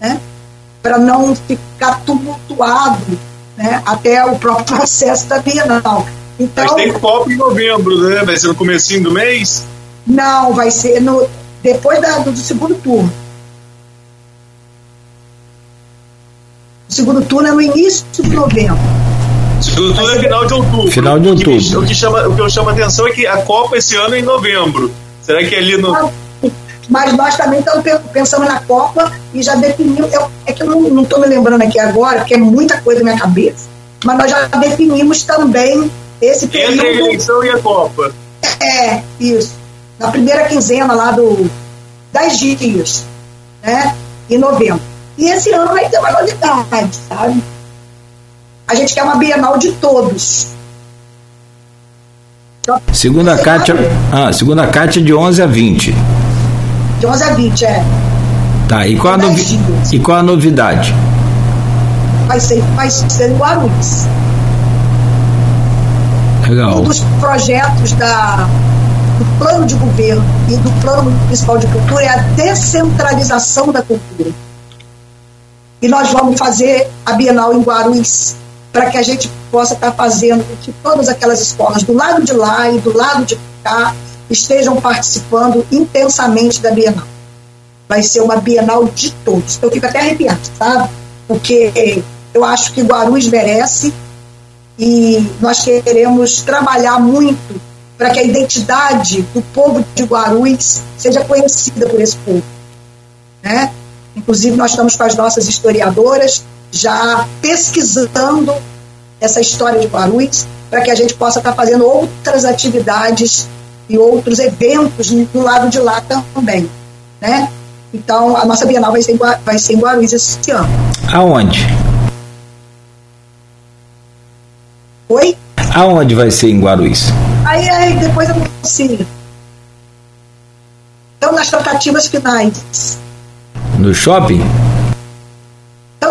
né, para não ficar tumultuado né, até o próprio <laughs> processo da Bienal. Então, Mas tem Copa em novembro, né? Vai ser no comecinho do mês? Não, vai ser no, depois da, do, do segundo turno. O segundo turno é no início de novembro. O segundo turno é final de outubro. Final de outubro. O que, me, o que, chama, o que eu chamo a atenção é que a Copa esse ano é em novembro. Será que é ali no. Mas nós também estamos pensando na Copa e já definimos. Eu, é que eu não estou me lembrando aqui agora, porque é muita coisa na minha cabeça. Mas nós já definimos também esse período. Entre a eleição e a Copa. É, isso. Na primeira quinzena lá do. 10 dias, né? Em novembro. E esse ano vai ter uma novidade, sabe? A gente quer uma Bienal de todos. Segunda a Kátia, ah, segunda a Kátia de 11 a 20. De 11 a 20, é. Tá, e qual, a, novi e qual a novidade? Vai ser, vai ser Guarulhos. Legal. Um dos projetos da, do plano de governo e do plano municipal de cultura é a descentralização da cultura. E nós vamos fazer a Bienal em Guarulhos para que a gente possa estar fazendo com que todas aquelas escolas do lado de lá e do lado de cá estejam participando intensamente da Bienal. Vai ser uma Bienal de todos. Eu fico até arrepiado, sabe? Porque eu acho que Guarulhos merece e nós queremos trabalhar muito para que a identidade do povo de Guarulhos seja conhecida por esse povo. Né? Inclusive, nós estamos com as nossas historiadoras já pesquisando essa história de Guarulhos para que a gente possa estar fazendo outras atividades e outros eventos do lado de lá também. Né? Então, a nossa Bienal vai ser, em, vai ser em Guarulhos esse ano. Aonde? Oi? Aonde vai ser em Guarulhos? Aí, aí depois eu consigo. Então, nas tratativas finais. No shopping?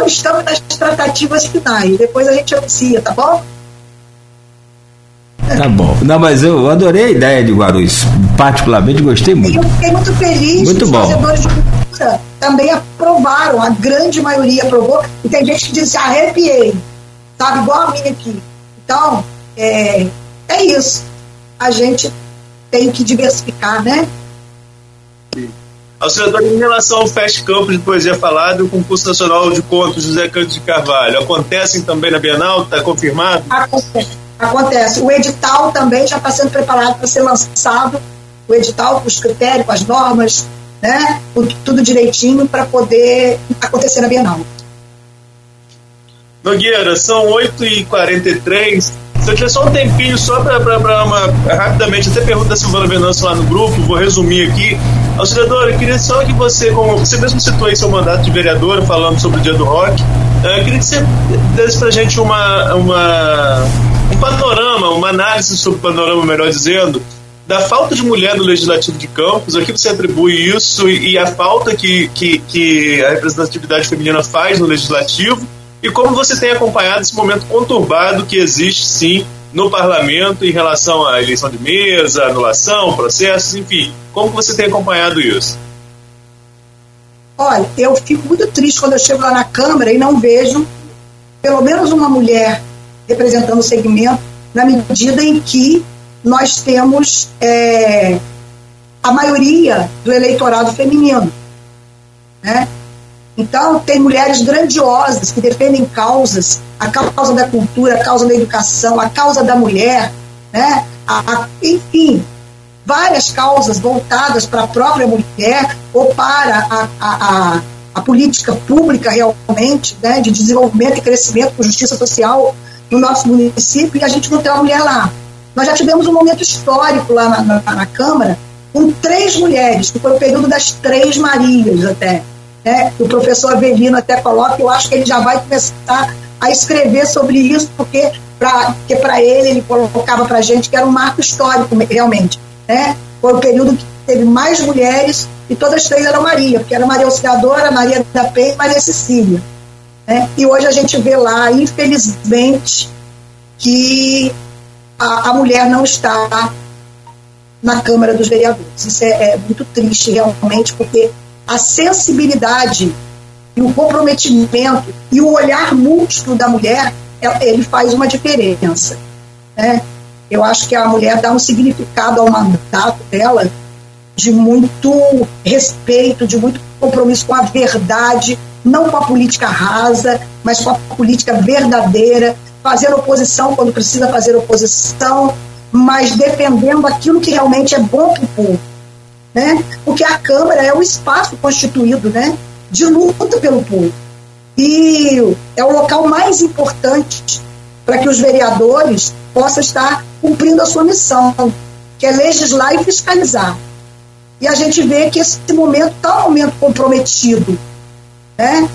Estamos nas tratativas finais. Depois a gente anuncia, tá bom? Tá bom. Não, mas eu adorei a ideia de Guarulhos. Particularmente gostei muito. Eu fiquei muito feliz muito os bom. fazedores de cultura também aprovaram, a grande maioria aprovou. E tem gente que diz assim, arrepiei. Sabe, igual a minha aqui. Então, é, é isso. A gente tem que diversificar, né? Auxiliador, em relação ao Fest Campos de Poesia Falada e o concurso nacional de contos José Cândido de Carvalho, acontecem também na Bienal? Está confirmado? Acontece. Acontece. O edital também já está sendo preparado para ser lançado. O edital com os critérios, com as normas, né? tudo direitinho para poder acontecer na Bienal. Nogueira, são 8h43. Eu tiver só um tempinho, só para uma. Rapidamente, até pergunta da Silvana Venâncio lá no grupo, vou resumir aqui. Auxiliadora, eu queria só que você, como você mesmo citou aí seu mandato de vereadora, falando sobre o dia do rock, eu queria que você desse para gente uma, uma, um panorama, uma análise sobre o panorama, melhor dizendo, da falta de mulher no Legislativo de Campos, a que você atribui isso e, e a falta que, que, que a representatividade feminina faz no Legislativo e como você tem acompanhado esse momento conturbado que existe, sim, no parlamento em relação à eleição de mesa, anulação, processos, enfim. Como você tem acompanhado isso? Olha, eu fico muito triste quando eu chego lá na Câmara e não vejo pelo menos uma mulher representando o segmento, na medida em que nós temos é, a maioria do eleitorado feminino. Né? Então, tem mulheres grandiosas que defendem causas, a causa da cultura, a causa da educação, a causa da mulher, né? A, a, enfim, várias causas voltadas para a própria mulher ou para a, a, a, política pública realmente, né? De desenvolvimento e crescimento com justiça social no nosso município e a gente não tem uma mulher lá. Nós já tivemos um momento histórico lá na, na, na Câmara com três mulheres, que foi o período das três Marias até né? O professor Avelino até coloca, eu acho que ele já vai começar a escrever sobre isso, porque pra, porque para ele, ele colocava para a gente que era um marco histórico, realmente. Né? Foi o período que teve mais mulheres e todas as três eram Maria, porque era Maria Auxiliadora, Maria da Penha e Maria Cecília. Né? E hoje a gente vê lá, infelizmente, que a, a mulher não está na Câmara dos Vereadores. Isso é, é muito triste, realmente, porque a sensibilidade e o comprometimento e o olhar múltiplo da mulher, é, ele faz uma diferença. Né? Eu acho que a mulher dá um significado ao mandato dela de muito respeito, de muito compromisso com a verdade, não com a política rasa, mas com a política verdadeira, fazendo oposição quando precisa fazer oposição, mas defendendo aquilo que realmente é bom para o povo. Né? Porque a Câmara é o espaço constituído né, de luta pelo povo. E é o local mais importante para que os vereadores possam estar cumprindo a sua missão, que é legislar e fiscalizar. E a gente vê que esse momento está um momento comprometido né,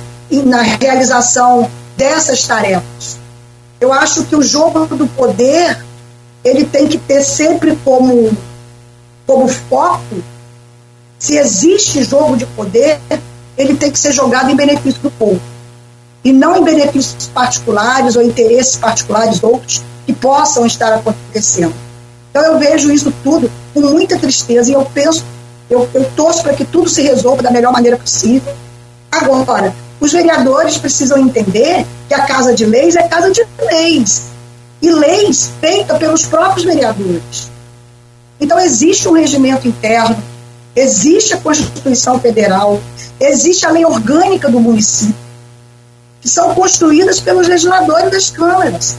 na realização dessas tarefas. Eu acho que o jogo do poder ele tem que ter sempre como, como foco, se existe jogo de poder, ele tem que ser jogado em benefício do povo. E não em benefícios particulares ou interesses particulares outros que possam estar acontecendo. Então eu vejo isso tudo com muita tristeza e eu penso, eu, eu torço para que tudo se resolva da melhor maneira possível. Agora, os vereadores precisam entender que a Casa de Leis é casa de leis e leis feitas pelos próprios vereadores. Então, existe um regimento interno, existe a Constituição Federal, existe a lei orgânica do município, que são construídas pelos legisladores das câmaras.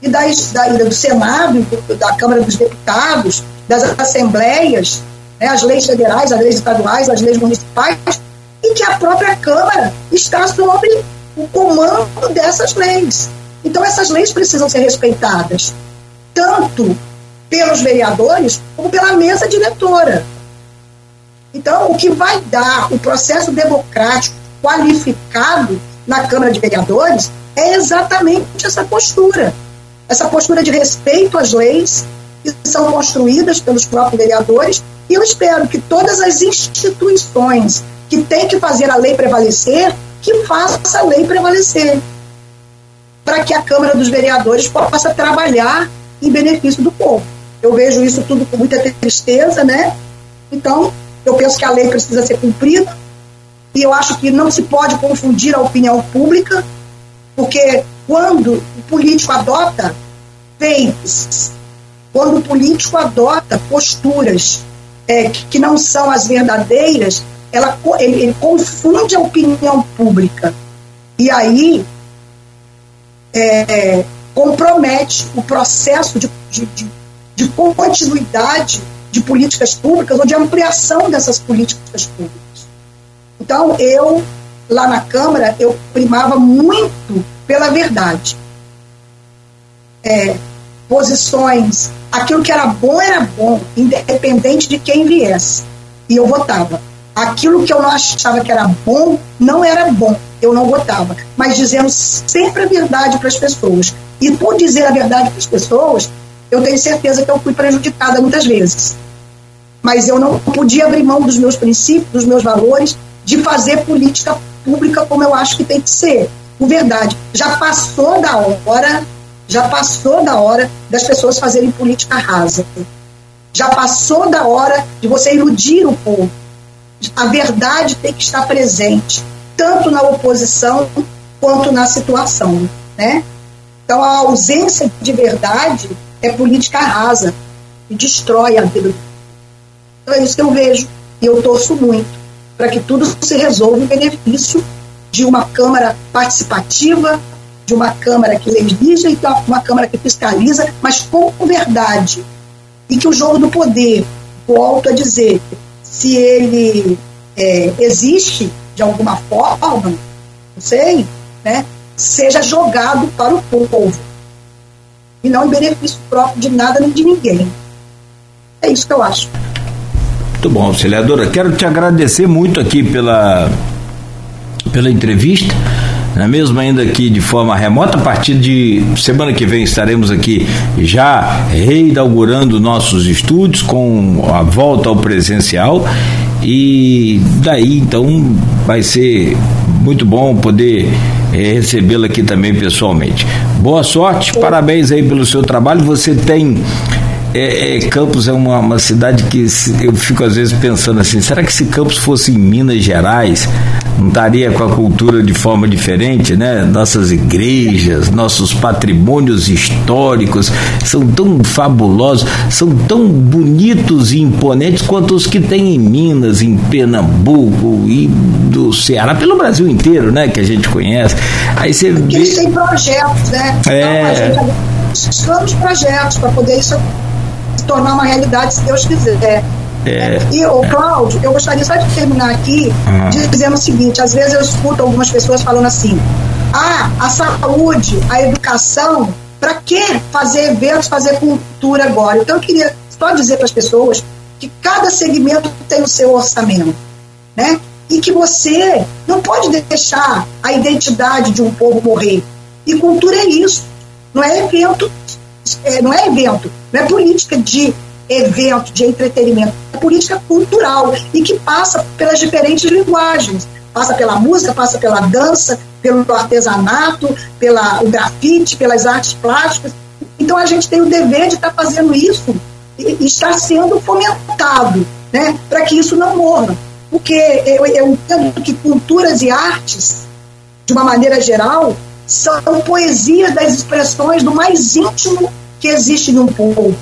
E das, da, do Senado, da Câmara dos Deputados, das assembleias, né, as leis federais, as leis estaduais, as leis municipais, e que a própria Câmara está sob o comando dessas leis. Então, essas leis precisam ser respeitadas, tanto pelos vereadores como pela mesa diretora. Então, o que vai dar o processo democrático qualificado na Câmara de Vereadores é exatamente essa postura. Essa postura de respeito às leis que são construídas pelos próprios vereadores. E eu espero que todas as instituições que têm que fazer a lei prevalecer, que façam a lei prevalecer para que a Câmara dos Vereadores possa trabalhar em benefício do povo. Eu vejo isso tudo com muita tristeza, né? Então, eu penso que a lei precisa ser cumprida e eu acho que não se pode confundir a opinião pública, porque quando o político adota feitos, quando o político adota posturas é, que não são as verdadeiras, ela, ele, ele confunde a opinião pública. E aí é, compromete o processo de, de, de continuidade de políticas públicas ou de ampliação dessas políticas públicas. Então, eu, lá na Câmara, eu primava muito pela verdade. É, posições, aquilo que era bom era bom, independente de quem viesse. E eu votava. Aquilo que eu não achava que era bom, não era bom eu não votava, mas dizendo sempre a verdade para as pessoas. E por dizer a verdade para as pessoas, eu tenho certeza que eu fui prejudicada muitas vezes. Mas eu não podia abrir mão dos meus princípios, dos meus valores, de fazer política pública como eu acho que tem que ser. Por verdade, já passou da hora, já passou da hora das pessoas fazerem política rasa. Já passou da hora de você iludir o povo. A verdade tem que estar presente tanto na oposição quanto na situação, né? Então a ausência de verdade é política rasa e destrói a vida. Então é isso que eu vejo e eu torço muito para que tudo se resolva em benefício de uma Câmara participativa, de uma Câmara que legisla e uma Câmara que fiscaliza, mas com verdade. E que o jogo do poder, volto a dizer, se ele é, existe, de alguma forma, não sei, né, seja jogado para o povo e não em benefício próprio de nada nem de ninguém. É isso que eu acho. Muito bom, auxiliadora. Quero te agradecer muito aqui pela, pela entrevista. é mesmo? Ainda aqui de forma remota, a partir de semana que vem estaremos aqui já reinaugurando nossos estúdios com a volta ao presencial e daí então vai ser muito bom poder é, recebê-lo aqui também pessoalmente. Boa sorte, parabéns aí pelo seu trabalho. Você tem é, é, Campos é uma, uma cidade que eu fico às vezes pensando assim: será que se Campos fosse em Minas Gerais, não estaria com a cultura de forma diferente, né? Nossas igrejas, nossos patrimônios históricos são tão fabulosos, são tão bonitos e imponentes quanto os que tem em Minas, em Pernambuco e do Ceará, pelo Brasil inteiro, né? Que a gente conhece. Aí você vê... Eles têm projetos, né? É. Então, a gente buscamos projetos para poder isso tornar uma realidade, se Deus quiser. É. E, o Cláudio, eu gostaria só de terminar aqui uhum. dizendo o seguinte: às vezes eu escuto algumas pessoas falando assim, ah, a saúde, a educação, para que fazer eventos, fazer cultura agora? Então eu queria só dizer para as pessoas que cada segmento tem o seu orçamento, né? E que você não pode deixar a identidade de um povo morrer. E cultura é isso. Não é evento, é, não é evento, não é política de evento, de entretenimento, é política cultural e que passa pelas diferentes linguagens. Passa pela música, passa pela dança, pelo artesanato, pela o grafite, pelas artes plásticas. Então a gente tem o dever de estar tá fazendo isso e estar sendo fomentado, né, para que isso não morra. Porque eu, eu entendo que culturas e artes, de uma maneira geral, são poesias das expressões do mais íntimo que existe num povo.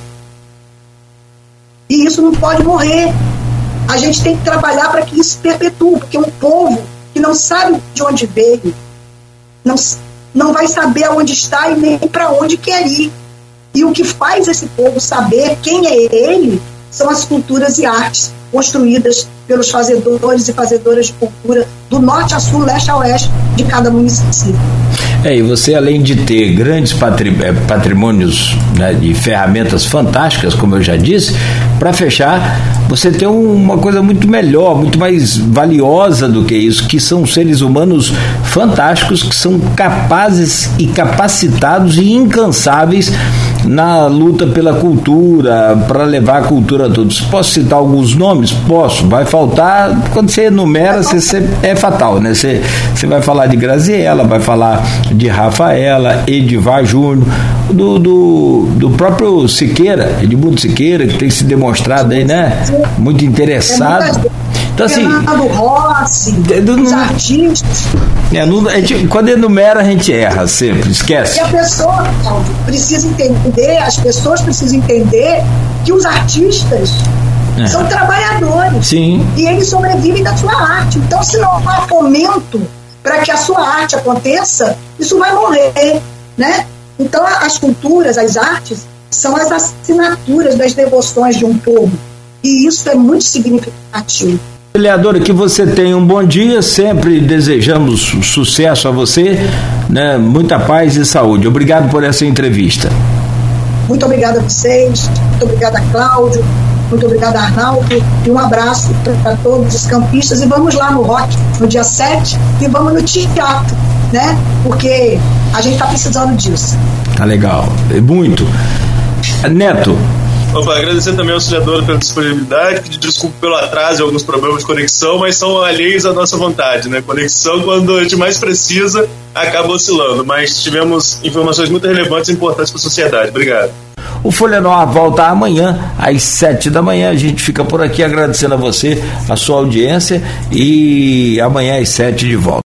E isso não pode morrer. A gente tem que trabalhar para que isso perpetue, porque um povo que não sabe de onde veio, não, não vai saber aonde está e nem para onde quer ir. E o que faz esse povo saber quem é ele são as culturas e artes construídas pelos fazedores e fazedoras de cultura do norte a sul, leste a oeste de cada município. É, e você, além de ter grandes é, patrimônios né, de ferramentas fantásticas, como eu já disse, para fechar, você tem uma coisa muito melhor, muito mais valiosa do que isso, que são seres humanos fantásticos que são capazes e capacitados e incansáveis na luta pela cultura, para levar a cultura a todos. Posso citar alguns nomes? Posso. Vai faltar, quando você enumera, você, você, é fatal, né? Você, você vai falar de Graziella, vai falar de Rafaela, Edivar Júnior, do, do, do próprio Siqueira, Edmundo Siqueira, que tem se demonstrado aí, né? Muito interessado. Então, assim. Fernando Rossi, do, os artistas. É, no, a gente, quando enumera, a gente erra sempre, esquece. E a pessoa, Cláudio, precisa entender, as pessoas precisam entender que os artistas é. são trabalhadores. Sim. E eles sobrevivem da sua arte. Então, se não há fomento para que a sua arte aconteça, isso vai morrer, né? Então, as culturas, as artes, são as assinaturas das devoções de um povo. E isso é muito significativo. Vereadora, que você tenha um bom dia, sempre desejamos sucesso a você, né? muita paz e saúde. Obrigado por essa entrevista. Muito obrigada a vocês, muito obrigada a Cláudio, muito obrigada a Arnaldo e um abraço para todos os campistas e vamos lá no Rock no dia 7 e vamos no teatro, né? Porque a gente está precisando disso. Tá legal, muito. Neto, Opa, agradecer também ao auxiliador pela disponibilidade, pedir desculpa pelo atraso e alguns problemas de conexão, mas são alheios à nossa vontade, né? Conexão, quando a gente mais precisa, acaba oscilando, mas tivemos informações muito relevantes e importantes para a sociedade. Obrigado. O Folha Noir volta amanhã, às sete da manhã. A gente fica por aqui agradecendo a você, a sua audiência e amanhã às sete de volta.